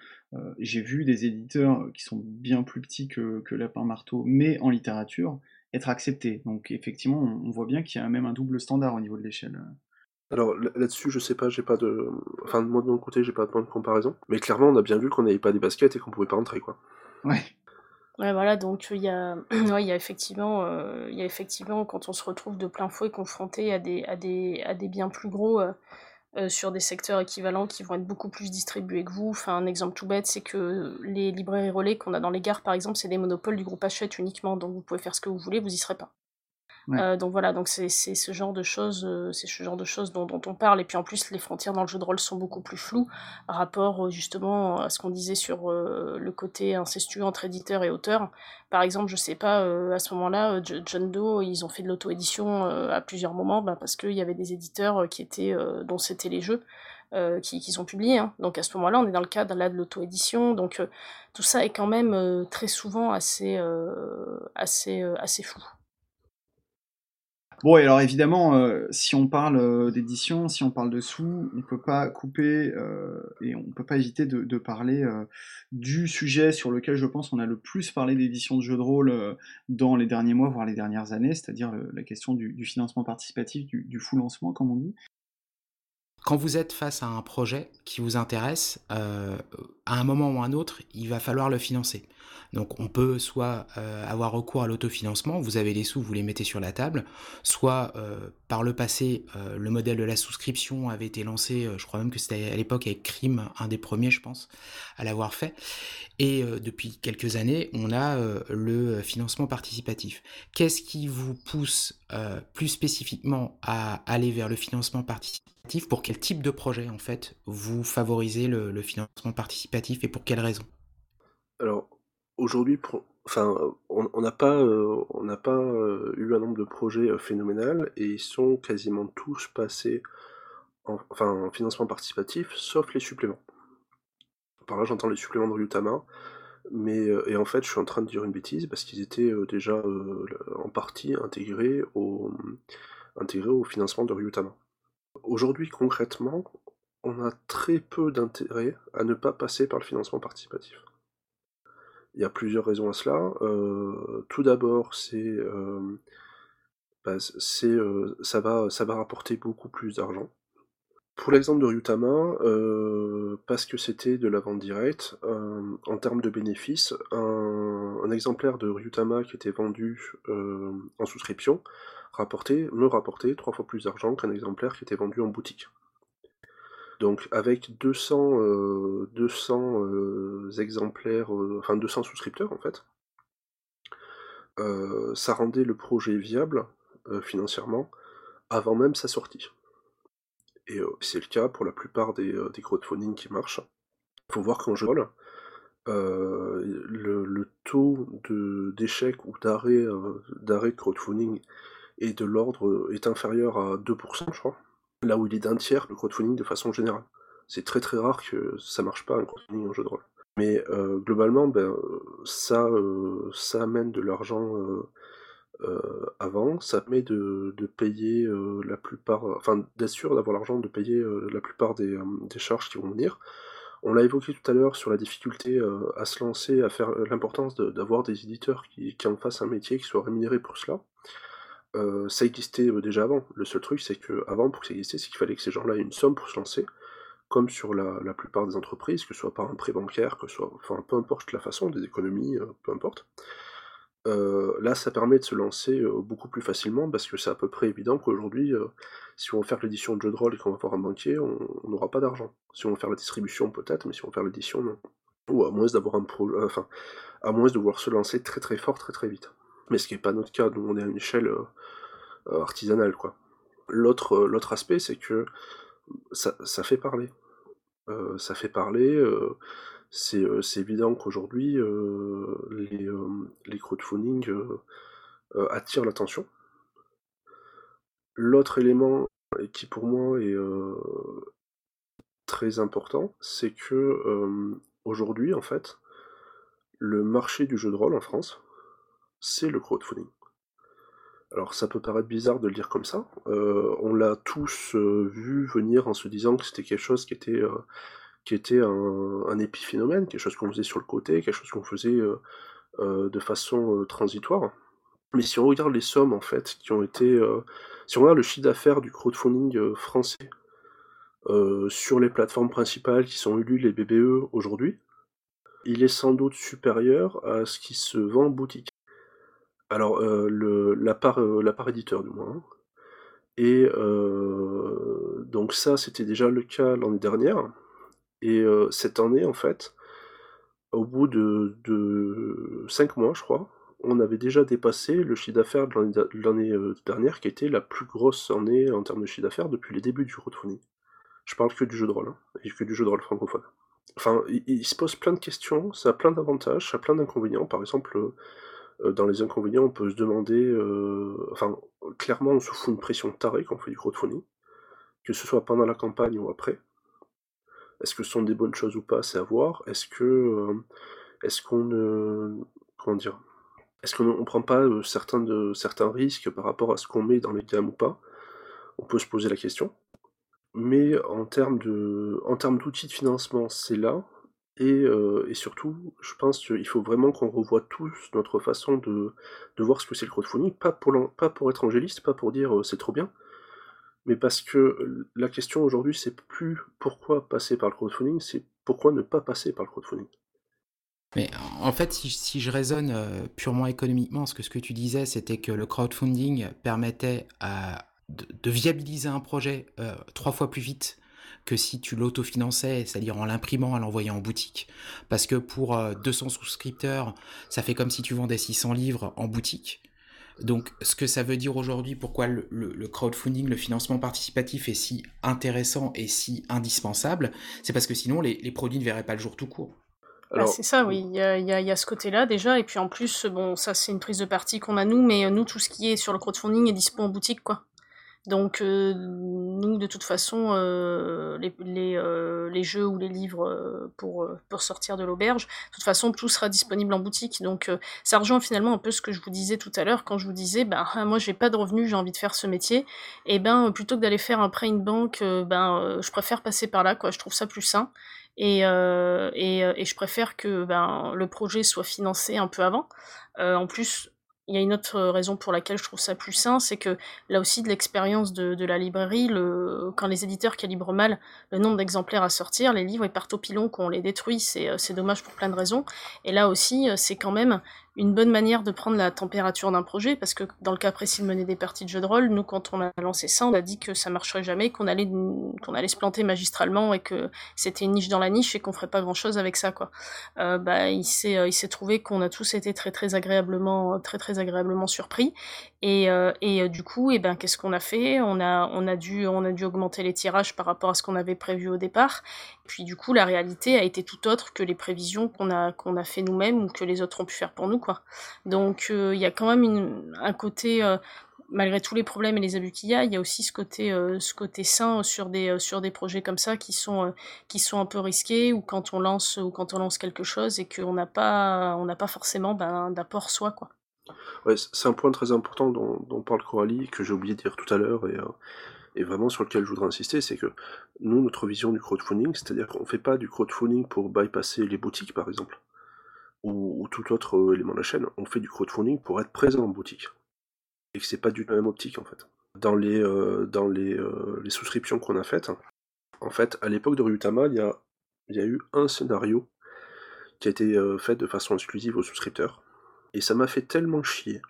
j'ai vu des éditeurs qui sont bien plus petits que, que Lapin Marteau, mais en littérature, être acceptés. Donc effectivement, on voit bien qu'il y a même un double standard au niveau de l'échelle. Alors là-dessus, je sais pas, j'ai pas de. Enfin, moi de mon côté, j'ai pas de point de comparaison. Mais clairement, on a bien vu qu'on n'avait pas des baskets et qu'on pouvait pas entrer, quoi. Ouais. Ouais, voilà, donc il y a, ouais, il y a effectivement, euh, il y a effectivement, quand on se retrouve de plein fouet confronté à des, à des, à des biens plus gros euh, euh, sur des secteurs équivalents qui vont être beaucoup plus distribués que vous. Enfin, un exemple tout bête, c'est que les librairies relais qu'on a dans les gares, par exemple, c'est des monopoles du groupe Hachette uniquement, donc vous pouvez faire ce que vous voulez, vous y serez pas. Euh, donc voilà, donc c'est ce genre de choses, euh, c'est ce genre de choses dont, on parle. Et puis en plus, les frontières dans le jeu de rôle sont beaucoup plus floues, rapport euh, justement à ce qu'on disait sur le côté incestueux entre éditeur et auteur. Par exemple, je sais pas, à ce moment-là, John Doe, ils ont fait de l'auto-édition à plusieurs moments, bah, parce qu'il y avait des éditeurs qui étaient, dont c'était les jeux. qui, qui, sont publiés. Hein. Donc à ce moment-là, on est dans le cadre là de l'auto-édition. Donc tout ça est quand même très souvent assez, assez, assez flou. Bon, et alors évidemment, euh, si on parle euh, d'édition, si on parle de sous, on peut pas couper euh, et on peut pas éviter de, parler du sujet sur lequel je pense qu'on a le plus parlé d'édition de jeux de rôle dans les derniers mois, voire les dernières années, c'est-à-dire la question du, financement participatif, du, du full lancement, comme on dit. Quand vous êtes face à un projet qui vous intéresse, à un moment ou à un autre, il va falloir le financer. Donc on peut soit euh, avoir recours à l'autofinancement, vous avez les sous, vous les mettez sur la table, soit euh, par le passé, euh, le modèle de la souscription avait été lancé, je crois même que c'était à l'époque avec Crime, un des premiers je pense, à l'avoir fait. Et depuis quelques années, on a le financement participatif. Qu'est-ce qui vous pousse plus spécifiquement à aller vers le financement participatif? Pour quel type de projet en fait vous favorisez le, financement participatif et pour quelles raisons Alors aujourd'hui, enfin, on n'a pas, euh, on pas euh, eu un nombre de projets euh, phénoménal et ils sont quasiment tous passés en, enfin, en financement participatif, sauf les suppléments. Par là, j'entends les suppléments de Ryutama, mais et en fait, je suis en train de dire une bêtise parce qu'ils étaient déjà en partie intégrés au, intégrés au financement de Ryutama. Aujourd'hui, concrètement, on a très peu d'intérêt à ne pas passer par le financement participatif. Il y a plusieurs raisons à cela. Euh, tout d'abord, c'est euh, bah, euh, ça, va, ça va rapporter beaucoup plus d'argent. Pour l'exemple de Ryutama, parce que c'était de la vente directe, en termes de bénéfices, un, exemplaire de Ryutama qui était vendu en souscription rapportait, me rapportait trois fois plus d'argent qu'un exemplaire qui était vendu en boutique. Donc avec 200, 200 euh, euh, exemplaires, euh, enfin 200 souscripteurs en fait, ça rendait le projet viable financièrement avant même sa sortie. Et c'est le cas pour la plupart des, crowdfunding qui marchent. Il faut voir qu'en jeu le, le, taux d'échec ou d'arrêt d'arrêt de crowdfunding est de l'ordre est inférieur à 2%, je crois là où il est d'un tiers le crowdfunding de façon générale. C'est très très rare que ça marche pas un crowdfunding en jeu de rôle. Mais euh, globalement, ben, ça, euh, ça amène de l'argent euh, avant, ça permet de, payer la plupart, enfin d'être sûr d'avoir l'argent de payer la plupart des, charges qui vont venir. On l'a évoqué tout à l'heure sur la difficulté à se lancer, à faire l'importance d'avoir des éditeurs qui, qui en fassent un métier, qui soient rémunérés pour cela. Euh, ça existait euh, déjà avant. Le seul truc, c'est que avant, pour que ça existait, c'est qu'il fallait que ces gens-là aient une somme pour se lancer, comme sur la, plupart des entreprises, que ce soit par un prêt bancaire, que ce soit, enfin, peu importe la façon, des économies, euh, peu importe. là, ça permet de se lancer beaucoup plus facilement parce que c'est à peu près évident qu'aujourd'hui, si on veut faire l'édition de jeu de rôle et qu'on va voir un banquier, on n'aura pas d'argent. Si on veut faire la distribution, peut-être, mais si on veut faire l'édition, non. Ou à moins d'avoir un projet, enfin, à moins de vouloir se lancer très très fort, très très vite mais ce qui n'est pas notre cas, nous on est à une échelle euh, euh, artisanale. quoi. L'autre, euh, l'autre aspect, c'est que ça, fait parler. ça fait parler. c'est, évident qu'aujourd'hui, les, les crowdfunding attirent l'attention. L'autre élément qui pour moi est très important, c'est que aujourd'hui, en fait, le marché du jeu de rôle en France, c'est le crowdfunding. Alors ça peut paraître bizarre de le dire comme ça, euh, on l'a tous euh, vu venir en se disant que c'était quelque chose qui était, euh, un, épiphénomène, quelque chose qu'on faisait sur le côté, quelque chose qu'on faisait de façon transitoire. Mais si on regarde les sommes en fait qui ont été... si on regarde le chiffre d'affaires du crowdfunding français sur les plateformes principales qui sont Ulule et BBE aujourd'hui, il est sans doute supérieur à ce qui se vend en boutique. Alors, euh, le la part, euh, la part éditeur du moins, et euh, donc ça, c'était déjà le cas l'année dernière et cette année, en fait, au bout de de 5 mois, je crois, on avait déjà dépassé le chiffre d'affaires de l'année dernière, qui était la plus grosse année en termes de chiffre d'affaires depuis les débuts du crowdfunding. Je parle que du jeu de rôle, hein, et que du jeu de rôle francophone. Enfin, il se pose plein de questions, ça a plein d'avantages, ça a plein d'inconvénients. Par exemple, dans les inconvénients, on peut se demander, euh, enfin, clairement, on se fout une pression tarée quand on fait du crowdfunding, que ce soit pendant la campagne ou après. Est-ce que ce sont des bonnes choses ou pas, c'est à voir. Est-ce que, euh, est-ce qu'on ne, comment dire, est-ce qu'on ne prend pas certains, risques par rapport à ce qu'on met dans les gammes ou pas? On peut se poser la question. Mais en termes d'outils de financement, c'est là. Euh, et, surtout, je pense qu'il faut vraiment qu'on revoie tous notre façon de, voir ce que c'est le crowdfunding, pas pour, pas pour être angéliste, pas pour dire euh, c'est trop bien, Mais parce que la question aujourd'hui, c'est plus pourquoi passer par le crowdfunding, c'est pourquoi ne pas passer par le crowdfunding. Mais en fait, si, je raisonne euh, purement économiquement, ce que, ce que tu disais, c'était que le crowdfunding permettait de, viabiliser un projet trois fois plus vite que si tu l'autofinançais, c'est-à-dire en l'imprimant, en l'envoyant en boutique. Parce que pour 200 euh, souscripteurs, ça fait comme si tu vendais 600 livres en boutique. Donc, ce que ça veut dire aujourd'hui, pourquoi le, crowdfunding, le financement participatif est si intéressant et si indispensable, c'est parce que sinon, les, produits ne verraient pas le jour tout court. Bah, c'est ça, oui. Il y a, ce côté-là déjà. Et puis en plus, bon, ça c'est une prise de parti qu'on a nous, mais nous, tout ce qui est sur le crowdfunding est dispo en boutique, quoi. Donc euh, nous, de toute façon, euh, les, euh, les, jeux ou les livres pour, pour sortir de l'auberge, de toute façon, tout sera disponible en boutique. Donc ça rejoint finalement un peu ce que je vous disais tout à l'heure quand je vous disais, ben moi j'ai pas de revenus, j'ai envie de faire ce métier. Et ben plutôt que d'aller faire un prêt une banque, ben je préfère passer par là, quoi. Je trouve ça plus sain. Et, et, et, je préfère que ben, le projet soit financé un peu avant. en plus, il y a une autre raison pour laquelle je trouve ça plus sain, c'est que là aussi de l'expérience de, la librairie, quand les éditeurs calibrent mal le nombre d'exemplaires à sortir, les livres ils partent au pilon, qu'on les détruit, c'est dommage pour plein de raisons. Et là aussi, c'est quand même une bonne manière de prendre la température d'un projet, parce que dans le cas précis de mener des parties de jeux de rôle, nous quand on a lancé ça, on a dit que ça marcherait jamais, qu'on allait allait se planter magistralement et que c'était une niche dans la niche et qu'on ferait pas grand chose avec ça quoi. Euh, bah il s'est euh, il s'est trouvé qu'on a tous été très très agréablement très très agréablement surpris et, euh, et du coup et eh ben qu'est-ce qu'on a fait? On a on a dû on a dû augmenter les tirages par rapport à ce qu'on avait prévu au départ. Puis du coup la réalité a été tout autre que les prévisions qu'on a qu'on a fait nous-mêmes ou que les autres ont pu faire pour nous donc euh, il y a quand même un côté euh, malgré tous les problèmes et les abus qu'il y a, il y a aussi ce côté, euh, ce côté sain sur des, sur des projets comme ça qui sont, qui sont un peu risqués ou quand on lance, ou quand on lance quelque chose et qu'on n'a pas, on pas forcément ben, d'apport soi, quoi. Ouais, c'est un point très important dont, dont parle Coralie, que j'ai oublié de dire tout à l'heure et, et vraiment sur lequel je voudrais insister, c'est que nous, notre vision du crowdfunding, c'est-à-dire qu'on ne fait pas du crowdfunding pour bypasser les boutiques, par exemple ou, tout autre euh, élément de la chaîne, on fait du crowdfunding pour être présent en boutique. Et que c'est pas du tout la même optique en fait. Dans les, euh, dans les, euh, les souscriptions qu'on a faites, en fait, à l'époque de Ryutama, il y a, y a eu un scénario qui a été fait de façon exclusive aux souscripteurs. Et ça m'a fait tellement chier,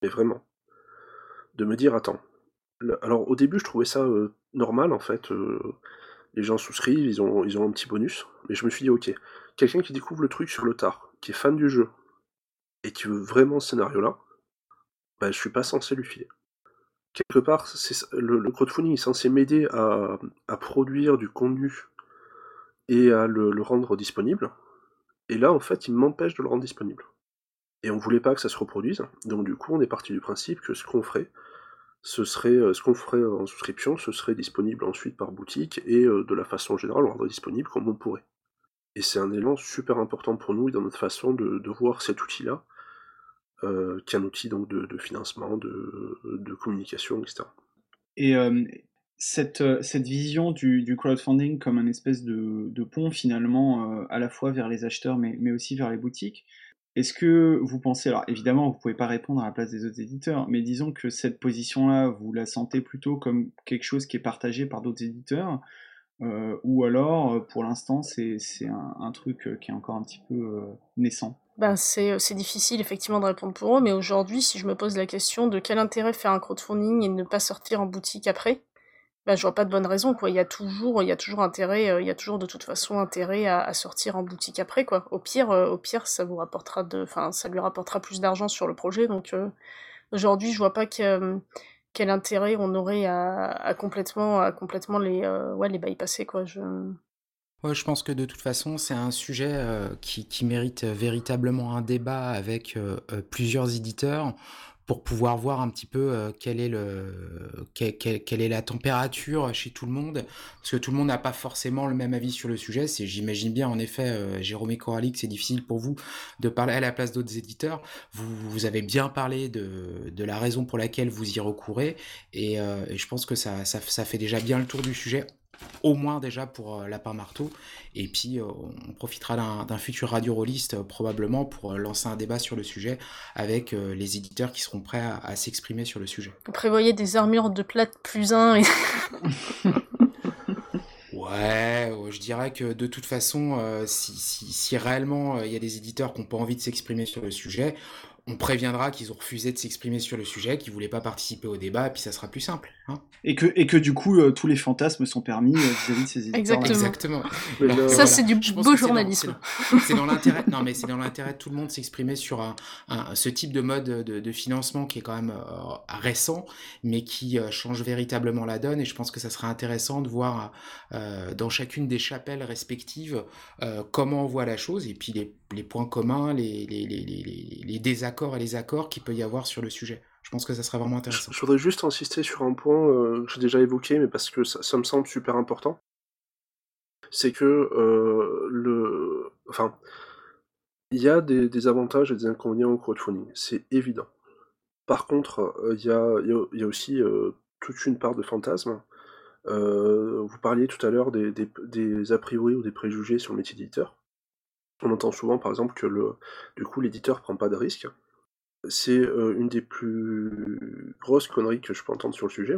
mais vraiment, de me dire, attends, alors au début je trouvais ça normal en fait, les gens souscrivent, ils ont, un petit bonus, mais je me suis dit, ok, quelqu'un qui découvre le truc sur le tard, qui est fan du jeu, et qui veut vraiment ce scénario-là, bah, je suis pas censé lui filer. Quelque part, le, le, crowdfunding est censé m'aider à, produire du contenu et à le, rendre disponible. Et là, en fait, il m'empêche de le rendre disponible. Et on voulait pas que ça se reproduise, donc du coup, on est parti du principe que ce qu'on ferait, ce serait euh, ce qu'on ferait en souscription, ce serait disponible ensuite par boutique et euh, de la façon générale, on rendrait disponible comme on pourrait. Et c'est un élément super important pour nous et dans notre façon de, voir cet outil-là, euh, qui est un outil donc de, financement, de, communication, etc. Et euh, cette, vision du, crowdfunding comme un espèce de, pont finalement à la fois vers les acheteurs mais aussi vers les boutiques, est-ce que vous pensez, alors évidemment vous pouvez pas répondre à la place des autres éditeurs, mais disons que cette position-là, vous la sentez plutôt comme quelque chose qui est partagé par d'autres éditeurs, euh, ou alors, euh, pour l'instant, c'est un, truc euh, qui est encore un petit peu naissant? Ben c'est difficile effectivement de répondre pour eux, mais aujourd'hui, si je me pose la question de quel intérêt faire un crowdfunding et ne pas sortir en boutique après, ben je vois pas de bonne raison quoi. Il y a toujours, il y a toujours intérêt, il y a toujours de toute façon intérêt à, sortir en boutique après quoi. Au pire, au pire, ça vous rapportera de, enfin, ça lui rapportera plus d'argent sur le projet. Donc aujourd'hui, je vois pas que quel intérêt on aurait à, complètement, à complètement les, euh, ouais, les bypasser, quoi. Je... Ouais, je pense que de toute façon, c'est un sujet euh, qui, qui, mérite véritablement un débat avec euh, plusieurs éditeurs pour pouvoir voir un petit peu euh, quelle, est le, quelle, est la température chez tout le monde, parce que tout le monde n'a pas forcément le même avis sur le sujet. C'est, j'imagine bien, en effet, euh, Jérôme et Coralie, que c'est difficile pour vous de parler à la place d'autres éditeurs. Vous, vous avez bien parlé de, de, la raison pour laquelle vous y recourez, et, euh, et je pense que ça, ça, ça, fait déjà bien le tour du sujet. Au moins déjà pour euh, Lapin Marteau. Et puis, euh, on profitera d'un futur radio rolliste probablement pour lancer un débat sur le sujet avec les éditeurs qui seront prêts à, s'exprimer sur le sujet. Vous prévoyez des armures de plate plus 1 et... Ouais, je dirais que de toute façon, si, si, réellement il y a des éditeurs qui n'ont pas envie de s'exprimer sur le sujet, on préviendra qu'ils ont refusé de s'exprimer sur le sujet, qu'ils voulaient pas participer au débat, et puis ça sera plus simple. Hein. et, que, et que du coup, euh, tous les fantasmes sont permis euh, vis-à-vis de ces éditeurs. Exactement. ça, c'est du beau journalisme. C'est dans, l'intérêt. Non, mais c'est dans l'intérêt de tout le monde de s'exprimer sur un, ce type de mode de, financement qui est quand même euh, récent, mais qui change véritablement la donne. Et je pense que ça serait intéressant de voir dans chacune des chapelles respectives comment on voit la chose, et puis les, les points communs, les, désaccords et les accords qu'il peut y avoir sur le sujet. Je pense que ça serait vraiment intéressant. Je, voudrais juste insister sur un point euh, que j'ai déjà évoqué, mais parce que ça, me semble super important. C'est que euh, le. Enfin. Il y a des, avantages et des inconvénients au crowdfunding, c'est évident. Par contre, euh, il y, a, aussi toute une part de fantasme. vous parliez tout à l'heure des, des, a priori ou des préjugés sur le métier d'éditeur. On entend souvent par exemple que le, du coup l'éditeur prend pas de risque. C'est euh, une des plus grosses conneries que je peux entendre sur le sujet.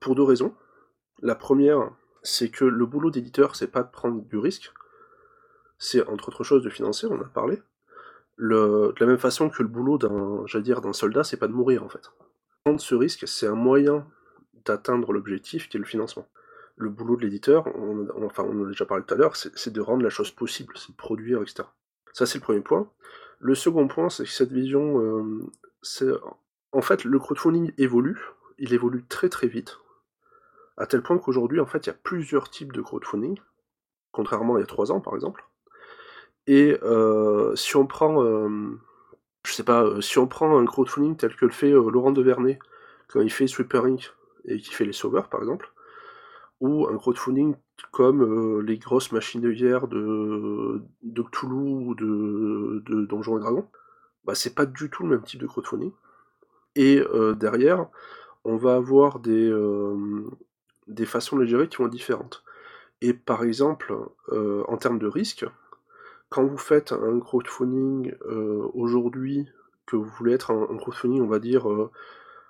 Pour deux raisons. La première, c'est que le boulot d'éditeur, c'est pas de prendre du risque, c'est entre autres choses de financer, on en a parlé. de la même façon que le boulot d'un, dire, d'un soldat, c'est pas de mourir en fait. Prendre ce risque, c'est un moyen d'atteindre l'objectif qui est le financement. Le boulot de l'éditeur, enfin on en a déjà parlé tout à l'heure, c'est de rendre la chose possible, c'est de produire, etc. Ça c'est le premier point. Le second point, c'est que cette vision, euh, en fait, le crowdfunding évolue, il évolue très très vite, à tel point qu'aujourd'hui, en fait, il y a plusieurs types de crowdfunding, contrairement à il y a trois ans, par exemple. Et euh, si on prend, euh, je sais pas, si on prend un crowdfunding tel que le fait Laurent de Vernet, quand il fait Sweeper Inc. et qui fait les sauveurs, par exemple, ou un crowdfunding comme euh, les grosses machines de guerre de, de Cthulhu ou de, de Donjons et Dragons, bah, c'est pas du tout le même type de crowdfunding. Et euh, derrière, on va avoir des, euh, des façons de les gérer qui vont être différentes. Et par exemple, en termes de risque, quand vous faites un crowdfunding aujourd'hui, que vous voulez être un, crowdfunding, on va dire,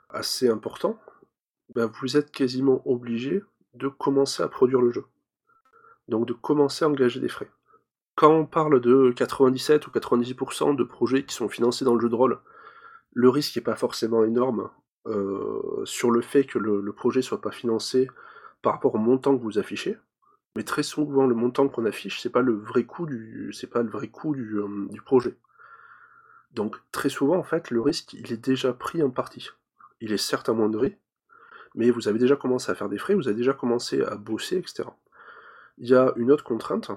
assez important, bah, vous êtes quasiment obligé de commencer à produire le jeu. Donc de commencer à engager des frais. Quand on parle de 97 ou 90% de projets qui sont financés dans le jeu de rôle, le risque n'est pas forcément énorme euh, sur le fait que le, projet soit pas financé par rapport au montant que vous affichez. Mais très souvent, le montant qu'on affiche, c'est pas le vrai coût du, pas le vrai coût du, euh, du projet. Donc très souvent, en fait, le risque, il est déjà pris en partie. Il est certes amoindri, mais vous avez déjà commencé à faire des frais, vous avez déjà commencé à bosser, etc. Il y a une autre contrainte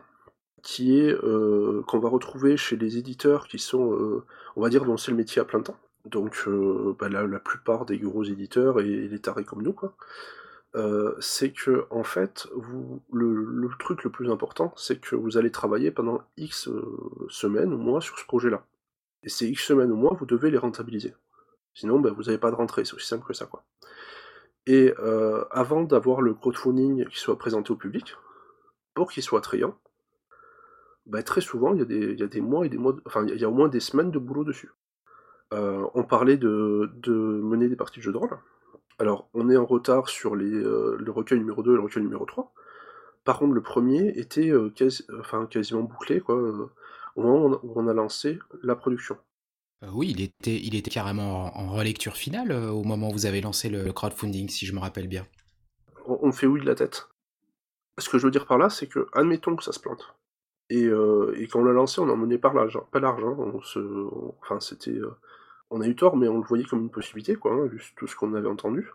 qui est euh, qu'on va retrouver chez les éditeurs qui sont, euh, on va dire, dont c'est le métier à plein temps. Donc euh, bah, la, plupart des gros éditeurs et, les tarés comme nous, quoi. c'est que en fait, vous, le, truc le plus important, c'est que vous allez travailler pendant X semaines ou mois sur ce projet-là. Et ces X semaines ou mois, vous devez les rentabiliser. Sinon, bah, vous n'avez pas de rentrée, c'est aussi simple que ça, quoi. Et euh, avant d'avoir le crowdfunding qui soit présenté au public, pour qu'il soit attrayant, bah, très souvent, il y, a des, mois et des mois, enfin, il y a au moins des semaines de boulot dessus. Euh, on parlait de, mener des parties de jeu de rôle. Alors, on est en retard sur euh, le recueil numéro 2 et le recueil numéro 3. Par contre, le premier était quasiment bouclé, au moment où on a lancé la production. Euh, oui, il était, il était carrément en, relecture finale euh, au moment où vous avez lancé le, crowdfunding, si je me rappelle bien. On, fait oui de la tête. Ce que je veux dire par là, c'est que, admettons que ça se plante. Et, euh, quand on l'a lancé, on en menait par l'argent, pas l'argent. On se, enfin, c'était, on a eu tort, mais on le voyait comme une possibilité, quoi, hein, vu tout ce qu'on avait entendu.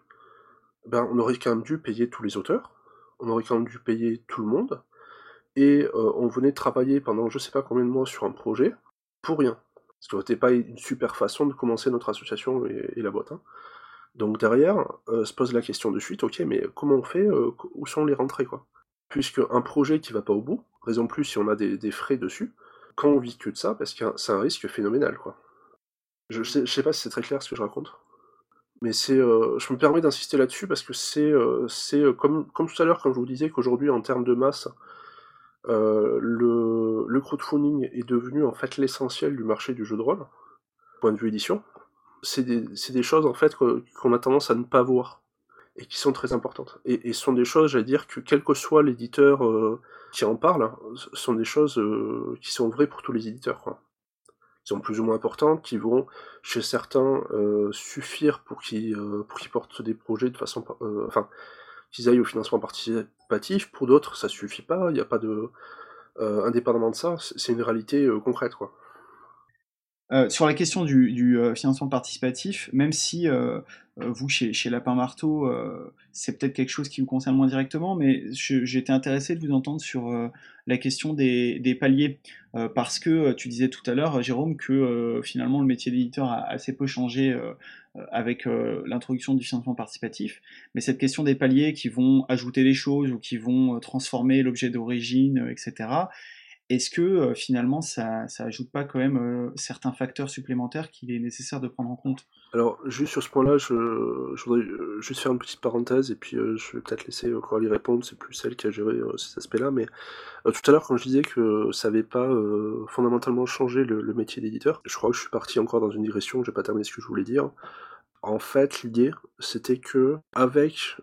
Ben, on aurait quand même dû payer tous les auteurs, on aurait quand même dû payer tout le monde, et on venait travailler pendant je sais pas combien de mois sur un projet pour rien. Ce qui n'était pas une super façon de commencer notre association et, la boîte. Hein. Donc derrière, euh, se pose la question de suite, ok, mais comment on fait euh, Où sont les rentrées quoi? Puisque un projet qui va pas au bout, raison plus si on a des, frais dessus, quand on vit que de ça, parce que c'est un risque phénoménal quoi. Je sais, sais pas si c'est très clair ce que je raconte. Mais c'est, je me permets d'insister là-dessus parce que c'est, c'est comme, comme tout à l'heure quand je vous disais qu'aujourd'hui en termes de masse, le, le crowdfunding est devenu en fait l'essentiel du marché du jeu de rôle, point de vue édition. C'est des, choses en fait qu'on a tendance à ne pas voir et qui sont très importantes. Et, ce sont des choses, j'allais dire, que quel que soit l'éditeur euh, qui en parle, ce sont des choses euh, qui sont vraies pour tous les éditeurs, quoi. Qui sont plus ou moins importantes, qui vont, chez certains, euh, suffire pour qu'ils pour qu'ils portent des projets de façon... enfin, qu'ils aillent au financement participatif, pour d'autres, ça suffit pas, il n'y a pas de... indépendamment de ça, c'est une réalité concrète, quoi. Euh, sur la question du, euh, financement participatif, même si euh, vous, chez, chez Lapin Marteau, c'est peut-être quelque chose qui vous concerne moins directement, mais j'étais intéressé de vous entendre sur la question des, paliers, parce que tu disais tout à l'heure, Jérôme, que finalement le métier d'éditeur a assez peu changé avec l'introduction du financement participatif, mais cette question des paliers qui vont ajouter des choses ou qui vont transformer l'objet d'origine, etc., est-ce que euh, finalement ça, ça ajoute pas quand même euh, certains facteurs supplémentaires qu'il est nécessaire de prendre en compte? Alors juste sur ce point-là, je, voudrais euh, juste faire une petite parenthèse et puis je vais peut-être laisser Coralie répondre, c'est plus celle qui a géré cet aspect-là, mais tout à l'heure quand je disais que ça n'avait pas fondamentalement changé le, métier d'éditeur, je crois que je suis parti encore dans une digression, j'ai pas terminé ce que je voulais dire. En fait, l'idée, c'était que avec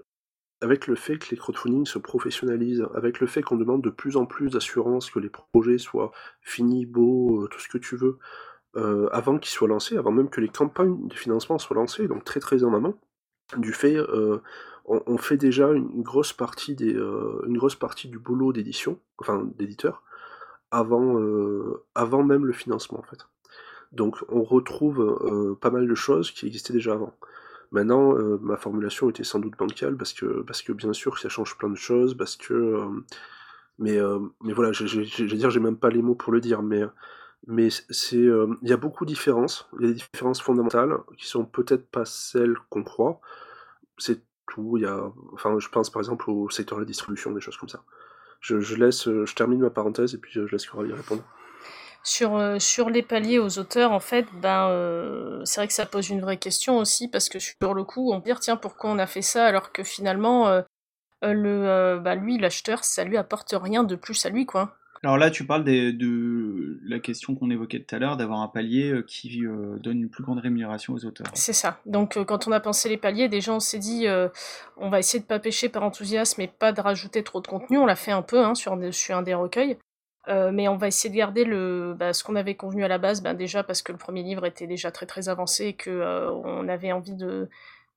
avec le fait que les crowdfunding se professionnalisent, avec le fait qu'on demande de plus en plus d'assurance que les projets soient finis, beaux, euh, tout ce que tu veux, euh, avant qu'ils soient lancés, avant même que les campagnes de financement soient lancées, donc très très en amont, du fait, euh, on, fait déjà une grosse partie des, une grosse partie du boulot d'édition, enfin d'éditeur, avant, avant même le financement en fait. Donc on retrouve pas mal de choses qui existaient déjà avant. Maintenant, euh, ma formulation était sans doute bancale parce que, parce que bien sûr ça change plein de choses, parce que. Euh, mais, euh, mais voilà, je vais dire, j'ai même pas les mots pour le dire, mais, mais c'est, il y a beaucoup de différences, il y a des différences fondamentales qui sont peut-être pas celles qu'on croit. C'est tout, il y a, enfin, je pense par exemple au secteur de la distribution, des choses comme ça. Je, laisse, je termine ma parenthèse et puis je laisse Coralie répondre. Sur, euh, sur les paliers aux auteurs, en fait, ben, euh, c'est vrai que ça pose une vraie question aussi, parce que sur le coup, on peut dire, tiens, pourquoi on a fait ça, alors que finalement, euh, le, bah, lui, l'acheteur, ça lui apporte rien de plus à lui, quoi. Alors là, tu parles de la question qu'on évoquait tout à l'heure, d'avoir un palier qui donne une plus grande rémunération aux auteurs. C'est ça. Donc quand on a pensé les paliers, déjà on s'est dit, on va essayer de pas pêcher par enthousiasme et pas de rajouter trop de contenu. On l'a fait un peu hein, sur, sur un des recueils. Euh, mais on va essayer de garder le, bah, ce qu'on avait convenu à la base, bah, déjà parce que le premier livre était déjà très très avancé et que euh, on avait envie de,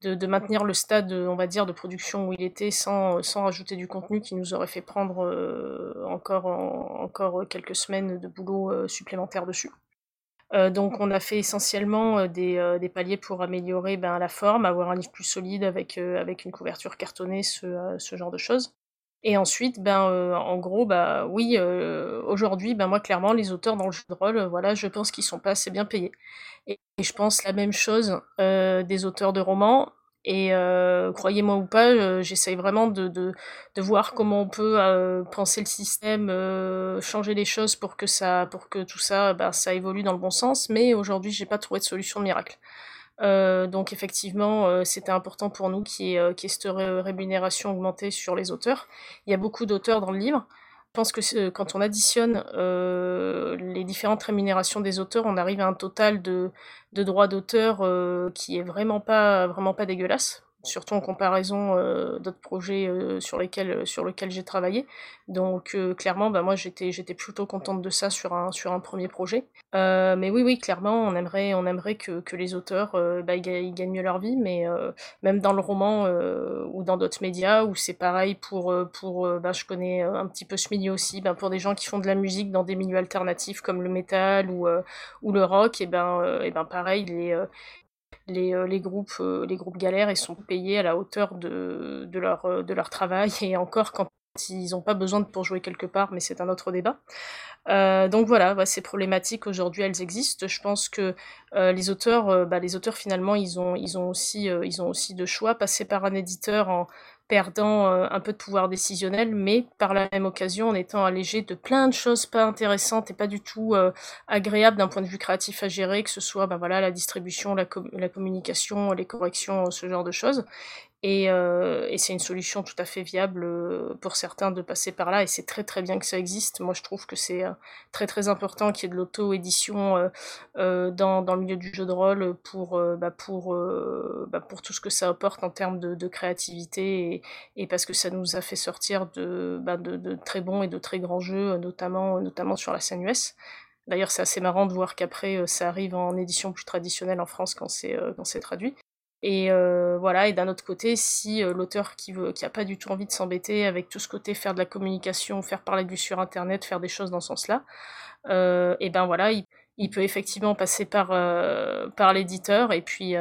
de, maintenir le stade, on va dire, de production où il était sans, sans rajouter du contenu qui nous aurait fait prendre euh, encore, encore quelques semaines de boulot supplémentaire dessus. donc on a fait essentiellement des, des paliers pour améliorer ben, la forme, avoir un livre plus solide avec, avec une couverture cartonnée, ce, ce genre de choses. Et ensuite, ben, euh, en gros, bah oui, euh, aujourd'hui, ben moi clairement, les auteurs dans le jeu de rôle, euh, voilà, je pense qu'ils sont pas assez bien payés. Et, je pense la même chose des auteurs de romans. Et croyez-moi ou pas, j'essaye vraiment de, de, de, voir comment on peut penser le système, changer les choses pour que ça, pour que tout ça, ben, ça évolue dans le bon sens. Mais aujourd'hui, j'ai pas trouvé de solution miracle. Euh, donc effectivement, euh, c'était important pour nous qu'il y, ait, euh, cette rémunération augmentée sur les auteurs. Il y a beaucoup d'auteurs dans le livre. Je pense que quand on additionne les différentes rémunérations des auteurs, on arrive à un total de, droits d'auteur qui est vraiment pas, vraiment pas dégueulasse surtout en comparaison euh, d'autres projets euh, sur lesquels euh, sur lesquels j'ai travaillé. Donc clairement, bah, moi j'étais j'étais plutôt contente de ça sur un sur un premier projet. mais oui oui clairement on aimerait on aimerait que, que les auteurs bah, ils, gagnent mieux leur vie, mais même dans le roman ou dans d'autres médias où c'est pareil pour pour bah, je connais un petit peu ce milieu aussi, ben, pour des gens qui font de la musique dans des milieux alternatifs comme le métal ou ou le rock, et ben et ben pareil les les, euh, les, groupes, euh, les groupes galères ils sont payés à la hauteur de, de, leur, euh, de leur travail et encore quand ils n'ont pas besoin de pour jouer quelque part, mais c'est un autre débat. Euh, donc voilà, bah, ces problématiques aujourd'hui elles existent. Je pense que euh, les auteurs, bah, les auteurs finalement ils ont, ils ont aussi, ils ont aussi de choix. Passer par un éditeur en, perdant un peu de pouvoir décisionnel, mais par la même occasion en étant allégé de plein de choses pas intéressantes et pas du tout agréables d'un point de vue créatif à gérer, que ce soit ben voilà, la distribution, la communication, les corrections, ce genre de choses. Euh, et, c'est une solution tout à fait viable euh, pour certains de passer par là, et c'est très très bien que ça existe. Moi, je trouve que c'est euh, très très important qu'il y ait de l'auto-édition dans, dans, le milieu du jeu de rôle pour, bah, pour, bah, pour tout ce que ça apporte en termes de, créativité, et, parce que ça nous a fait sortir de, bah, de, de, très bons et de très grands jeux, notamment, notamment sur la scène US. D'ailleurs, c'est assez marrant de voir qu'après, ça arrive en édition plus traditionnelle en France quand c'est traduit. Et euh, voilà, et d'un autre côté, si euh, l'auteur qui veut, qui a pas du tout envie de s'embêter avec tout ce côté faire de la communication, faire parler du sur internet, faire des choses dans ce sens-là, euh, et ben voilà, il, peut effectivement passer par par l'éditeur et puis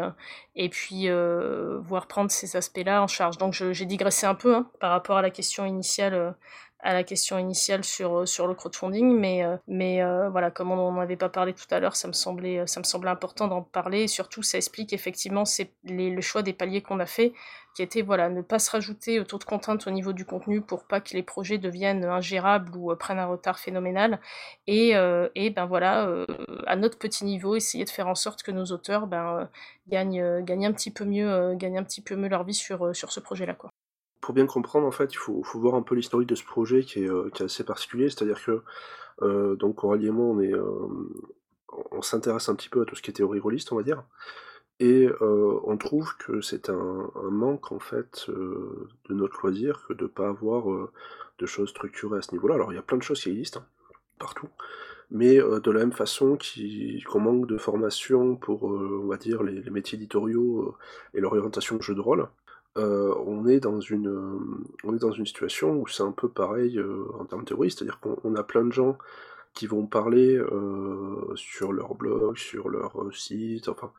et puis voir prendre ces aspects-là en charge. Donc j'ai digressé un peu hein, par rapport à la question initiale à la question initiale sur, euh, sur le crowdfunding, mais, euh, mais euh, voilà, comme on n'en avait pas parlé tout à l'heure, ça, me semblait, ça me semblait important d'en parler, surtout ça explique effectivement les, le choix des paliers qu'on a fait, qui était voilà, ne pas se rajouter autour de contraintes au niveau du contenu pour pas que les projets deviennent ingérables ou prennent un retard phénoménal, et, et ben voilà, à notre petit niveau, essayer de faire en sorte que nos auteurs ben, gagnent, gagnent, un petit peu mieux, gagnent un petit peu mieux leur vie sur, sur ce projet-là. Pour bien comprendre, en fait, il faut, voir un peu l'historique de ce projet qui est, euh, assez particulier. C'est-à-dire que, euh, donc, et moi, euh, on s'intéresse un petit peu à tout ce qui est théorie rôliste, on va dire. Et on trouve que c'est un, manque, en fait, de notre loisir que de ne pas avoir de choses structurées à ce niveau-là. Alors, il y a plein de choses qui existent, hein, partout. Mais de la même façon qu'on manque de formation pour, on va dire, les métiers éditoriaux et l'orientation de jeu de rôle, euh, on, est dans une, euh, on est dans une situation où c'est un peu pareil euh, en termes théoriques, c'est-à-dire qu'on a plein de gens qui vont parler sur leur blog, sur leur site, enfin,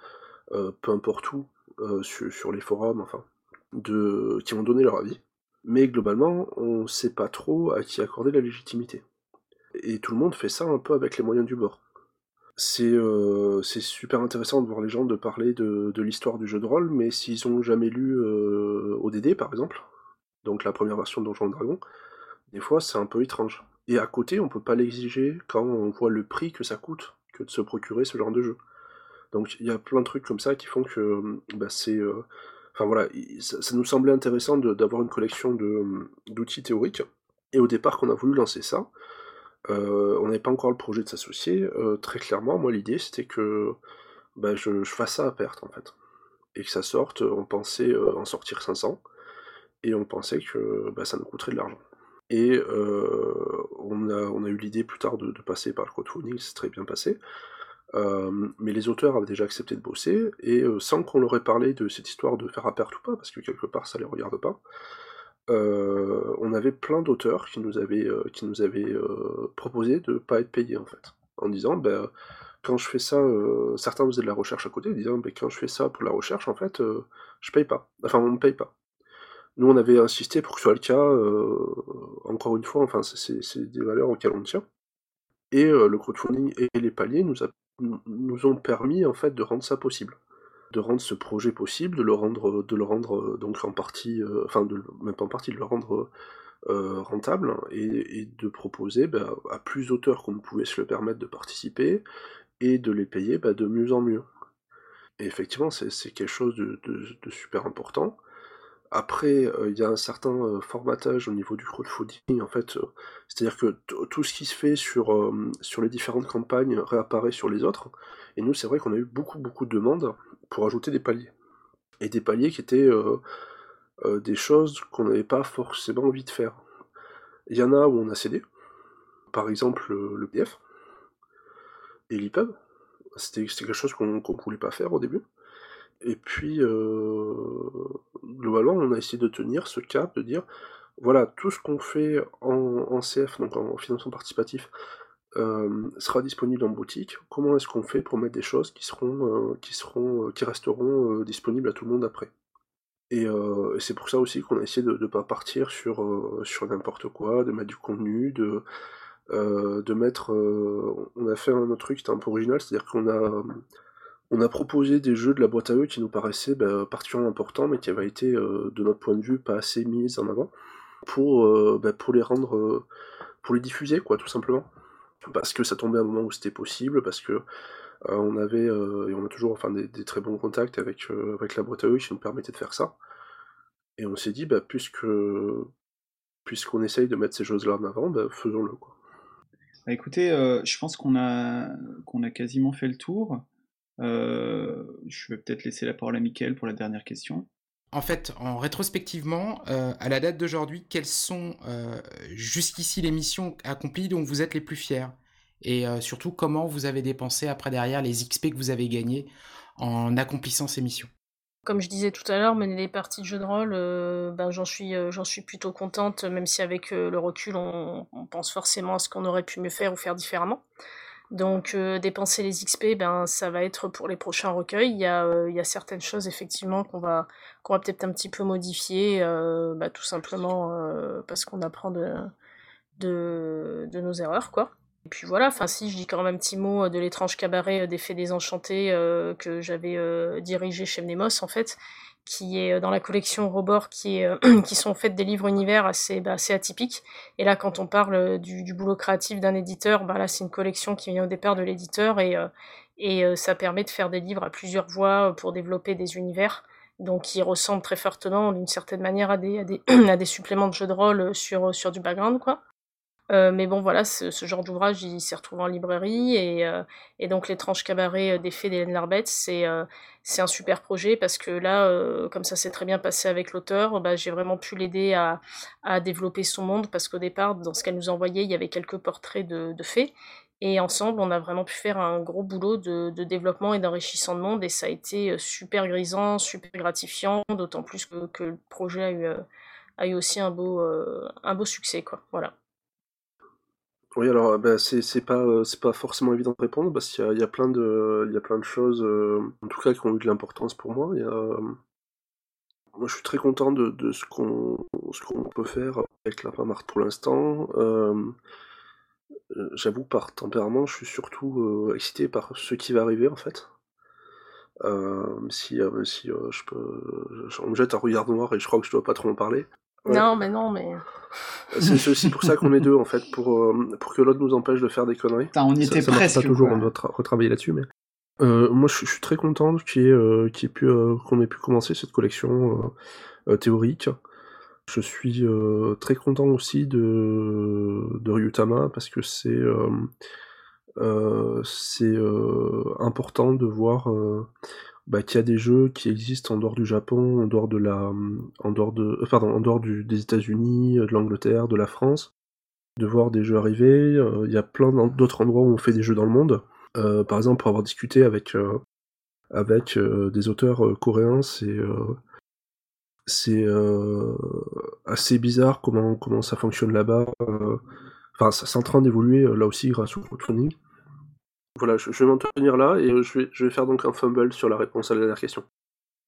peu importe où, sur, les forums, enfin, de, qui vont donner leur avis. Mais globalement, on ne sait pas trop à qui accorder la légitimité. Et tout le monde fait ça un peu avec les moyens du bord. Euh, c'est super intéressant de voir les gens de parler de, l'histoire du jeu de rôle, mais s'ils ont jamais lu euh, ODD par exemple, donc la première version de Donjons Dragon, des fois c'est un peu étrange. Et à côté, on peut pas l'exiger quand on voit le prix que ça coûte que de se procurer ce genre de jeu. Donc il y a plein de trucs comme ça qui font que bah, c'est. Euh, enfin voilà, ça, ça, nous semblait intéressant d'avoir une collection d'outils théoriques. Et au départ, qu'on a voulu lancer ça, euh, on n'avait pas encore le projet de s'associer. Euh, très clairement, moi, l'idée, c'était que bah, je, fasse ça à perte, en fait. Et que ça sorte, on pensait euh, en sortir 500, et on pensait que bah, ça nous coûterait de l'argent. Et on, a, eu l'idée plus tard de, passer par le crowdfunding, c'est très bien passé. mais les auteurs avaient déjà accepté de bosser, et sans qu'on leur ait parlé de cette histoire de faire à perte ou pas, parce que quelque part ça les regarde pas, euh, on avait plein d'auteurs qui nous avaient, euh, qui nous avaient euh, proposé de pas être payés en fait. En disant, ben, quand je fais ça, certains faisaient de la recherche à côté, disant, ben, quand je fais ça pour la recherche, en fait, je paye pas. Enfin, on ne paye pas. Nous, on avait insisté pour que ce soit le cas, encore une fois, enfin, c'est des valeurs auxquelles on tient. Et le crowdfunding et les paliers nous, nous ont permis, en fait, de rendre ça possible de rendre ce projet possible, de le rendre, de le rendre euh, donc en partie, euh, enfin de, même en partie, de le rendre euh, rentable et, de proposer bah, à plus d'auteurs qu'on pouvait se le permettre de participer et de les payer bah, de mieux en mieux. Et effectivement, c'est quelque chose de, super important. Après, il y a un certain formatage au niveau du crowdfunding, en fait. C'est-à-dire que tout ce qui se fait sur, sur les différentes campagnes réapparaît sur les autres. Et nous, c'est vrai qu'on a eu beaucoup, beaucoup de demandes pour ajouter des paliers. Et des paliers qui étaient euh, euh, des choses qu'on n'avait pas forcément envie de faire. Il y en a où on a cédé, par exemple le, PF et l'EPUB. C'était quelque chose qu'on ne voulait pas faire au début. Et puis, euh, globalement, on a essayé de tenir ce cap, de dire, voilà, tout ce qu'on fait en, en, CF, donc en financement participatif, euh, sera disponible en boutique, comment est-ce qu'on fait pour mettre des choses qui seront, euh, qui seront, qui resteront disponibles à tout le monde après? Et, c'est pour ça aussi qu'on a essayé de ne pas partir sur, sur n'importe quoi, de mettre du contenu, de, de mettre. on a fait un autre truc qui était un peu original, c'est-à-dire qu'on a, on a proposé des jeux de la boîte à eux qui nous paraissaient bah, particulièrement importants, mais qui avaient été, de notre point de vue, pas assez mis en avant, pour, bah, pour les rendre, pour les diffuser, quoi, tout simplement. Parce que ça tombait à un moment où c'était possible, parce que on avait, et on a toujours enfin, des, très bons contacts avec, la boîte à eux qui nous permettaient de faire ça. Et on s'est dit, bah, puisque puisqu'on essaye de mettre ces choses-là en avant, bah, faisons-le. Quoi. Bah, écoutez, je pense qu'on a quasiment fait le tour. Euh, je vais peut-être laisser la parole à Mickaël pour la dernière question. En fait, en rétrospectivement, euh, à la date d'aujourd'hui, quelles sont euh, jusqu'ici les missions accomplies dont vous êtes les plus fiers? Et surtout, comment vous avez dépensé après derrière les XP que vous avez gagnés en accomplissant ces missions? Comme je disais tout à l'heure, mener les parties de jeu de rôle, ben j'en suis, j'en suis plutôt contente, même si avec le recul, on, on, pense forcément à ce qu'on aurait pu mieux faire ou faire différemment. Donc euh, dépenser les XP, ben ça va être pour les prochains recueils. Il y a, euh, il y a certaines choses effectivement qu'on va qu'on va peut-être un petit peu modifier, euh, bah, tout simplement parce qu'on apprend de, de, nos erreurs quoi. Et puis voilà, enfin si je dis quand même un petit mot de l'étrange cabaret des Fées désenchantés que j'avais dirigé chez Mnemos en fait, qui est euh, dans la collection Robor, euh, qui sont faites des livres univers assez, bah, atypiques. Et là, quand on parle euh, du, boulot créatif d'un éditeur, bah, là, c'est une collection qui vient au départ de l'éditeur et, ça permet de faire des livres à plusieurs voix pour développer des univers. Donc, qui ressemblent très fortement, d'une certaine manière, à des, suppléments de jeux de rôle sur, du background, quoi. Mais bon, voilà, ce, genre d'ouvrage, il s'est retrouvé en librairie, et, euh, et donc l'étrange cabaret des fées d'Hélène Larbette, c'est c'est un super projet parce que là, comme ça s'est très bien passé avec l'auteur, bah, j'ai vraiment pu l'aider à, à développer son monde parce qu'au départ, dans ce qu'elle nous envoyait, il y avait quelques portraits de, de fées. Et ensemble, on a vraiment pu faire un gros boulot de, développement et d'enrichissant de monde, et ça a été super grisant, super gratifiant, d'autant plus que, que, le projet a eu, a eu aussi un beau, un beau succès, quoi. Voilà. Oui, alors bah, c'est pas euh, c'est pas forcément évident de répondre parce qu'il y a, il y a plein de il y a plein de choses euh, en tout cas qui ont eu de l'importance pour moi. Euh, moi, je suis très content de, de ce qu'on ce qu'on peut faire avec la Pamart pour l'instant. J'avoue par tempérament, je suis surtout excité par ce qui va arriver en fait. si si je peux, je, me jette un regard noir et je crois que je dois pas trop en parler. Non, mais non, mais. C'est aussi pour ça qu'on est deux, en fait, pour, euh, pour que l'autre nous empêche de faire des conneries. on y était presque. Pas toujours, on doit retravailler là-dessus, mais. Euh, moi, je, suis très content ait, euh, pu, qu'on ait pu commencer cette collection théorique. Je suis très content aussi de, de Ryutama parce que c'est c'est important de voir bah, qu'il y a des jeux qui existent en dehors du Japon, en dehors de la, en dehors de, euh, en dehors des États-Unis, euh, de l'Angleterre, de la France, de voir des jeux arriver. Euh, il y a plein d'autres endroits où on fait des jeux dans le monde. par exemple, pour avoir discuté avec avec des auteurs coréens, c'est c'est assez bizarre comment comment ça fonctionne là-bas. Enfin, c'est en train d'évoluer là aussi grâce au crowdfunding. Voilà, je, vais m'en tenir là et je vais, je vais faire donc un fumble sur la réponse à la dernière question.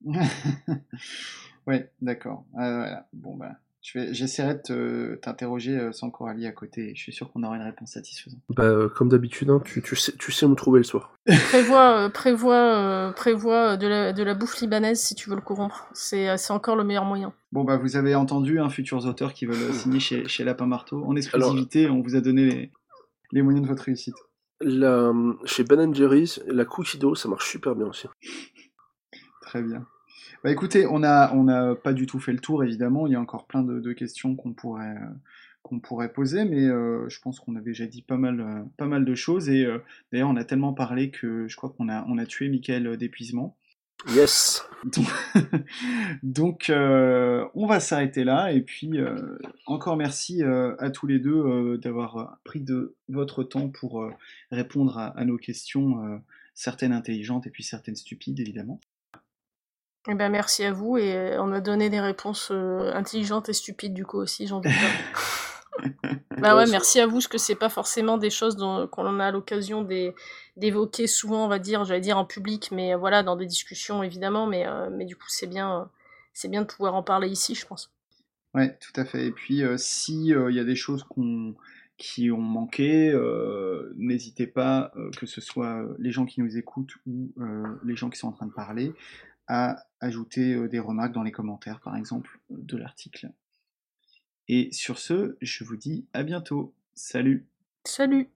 ouais, d'accord. voilà. Bon, bah, j'essaierai de t'interroger euh, sans Coralie à côté. Je suis sûr qu'on aura une réponse satisfaisante. Bah, euh, comme d'habitude, hein, tu, tu, sais, tu sais où trouver le soir. prévois, euh, prévois, prévois de, la, de la bouffe libanaise si tu veux le corrompre. C'est encore le meilleur moyen. Bon, bah, vous avez entendu, un hein, futurs auteurs qui veulent signer chez, chez Lapin Marteau. En exclusivité, on vous a donné les, les moyens de votre réussite. Chez Ben Jerry's, la cookie dough, ça marche super bien aussi. Très bien. Bah écoutez, on n'a a pas du tout fait le tour, évidemment. Il y a encore plein de, questions qu'on pourrait, pourrait poser, mais euh, je pense qu'on a déjà dit pas mal, de choses. Et euh, d'ailleurs, on a tellement parlé que je crois qu'on a, on a tué Michael d'épuisement. Yes. Donc, euh, on va s'arrêter là. Et puis, euh, encore merci euh, à tous les deux d'avoir pris de votre temps pour répondre à, nos questions, certaines intelligentes et puis certaines stupides, évidemment. Eh ben, merci à vous. Et on a donné des réponses intelligentes et stupides, du coup, aussi, j'en doute pas. Bah merci à vous, parce que c'est pas forcément des choses qu'on a l'occasion d'évoquer souvent, on va dire, j'allais dire en public, mais voilà, dans des discussions évidemment, mais, euh, du coup, c'est bien, de pouvoir en parler ici, je pense. Ouais, tout à fait. Et puis, euh, si il y a des choses qui ont manqué, n'hésitez pas, que ce soit les gens qui nous écoutent ou les gens qui sont en train de parler, à ajouter des remarques dans les commentaires, par exemple, de l'article et sur ce, je vous dis à bientôt. Salut Salut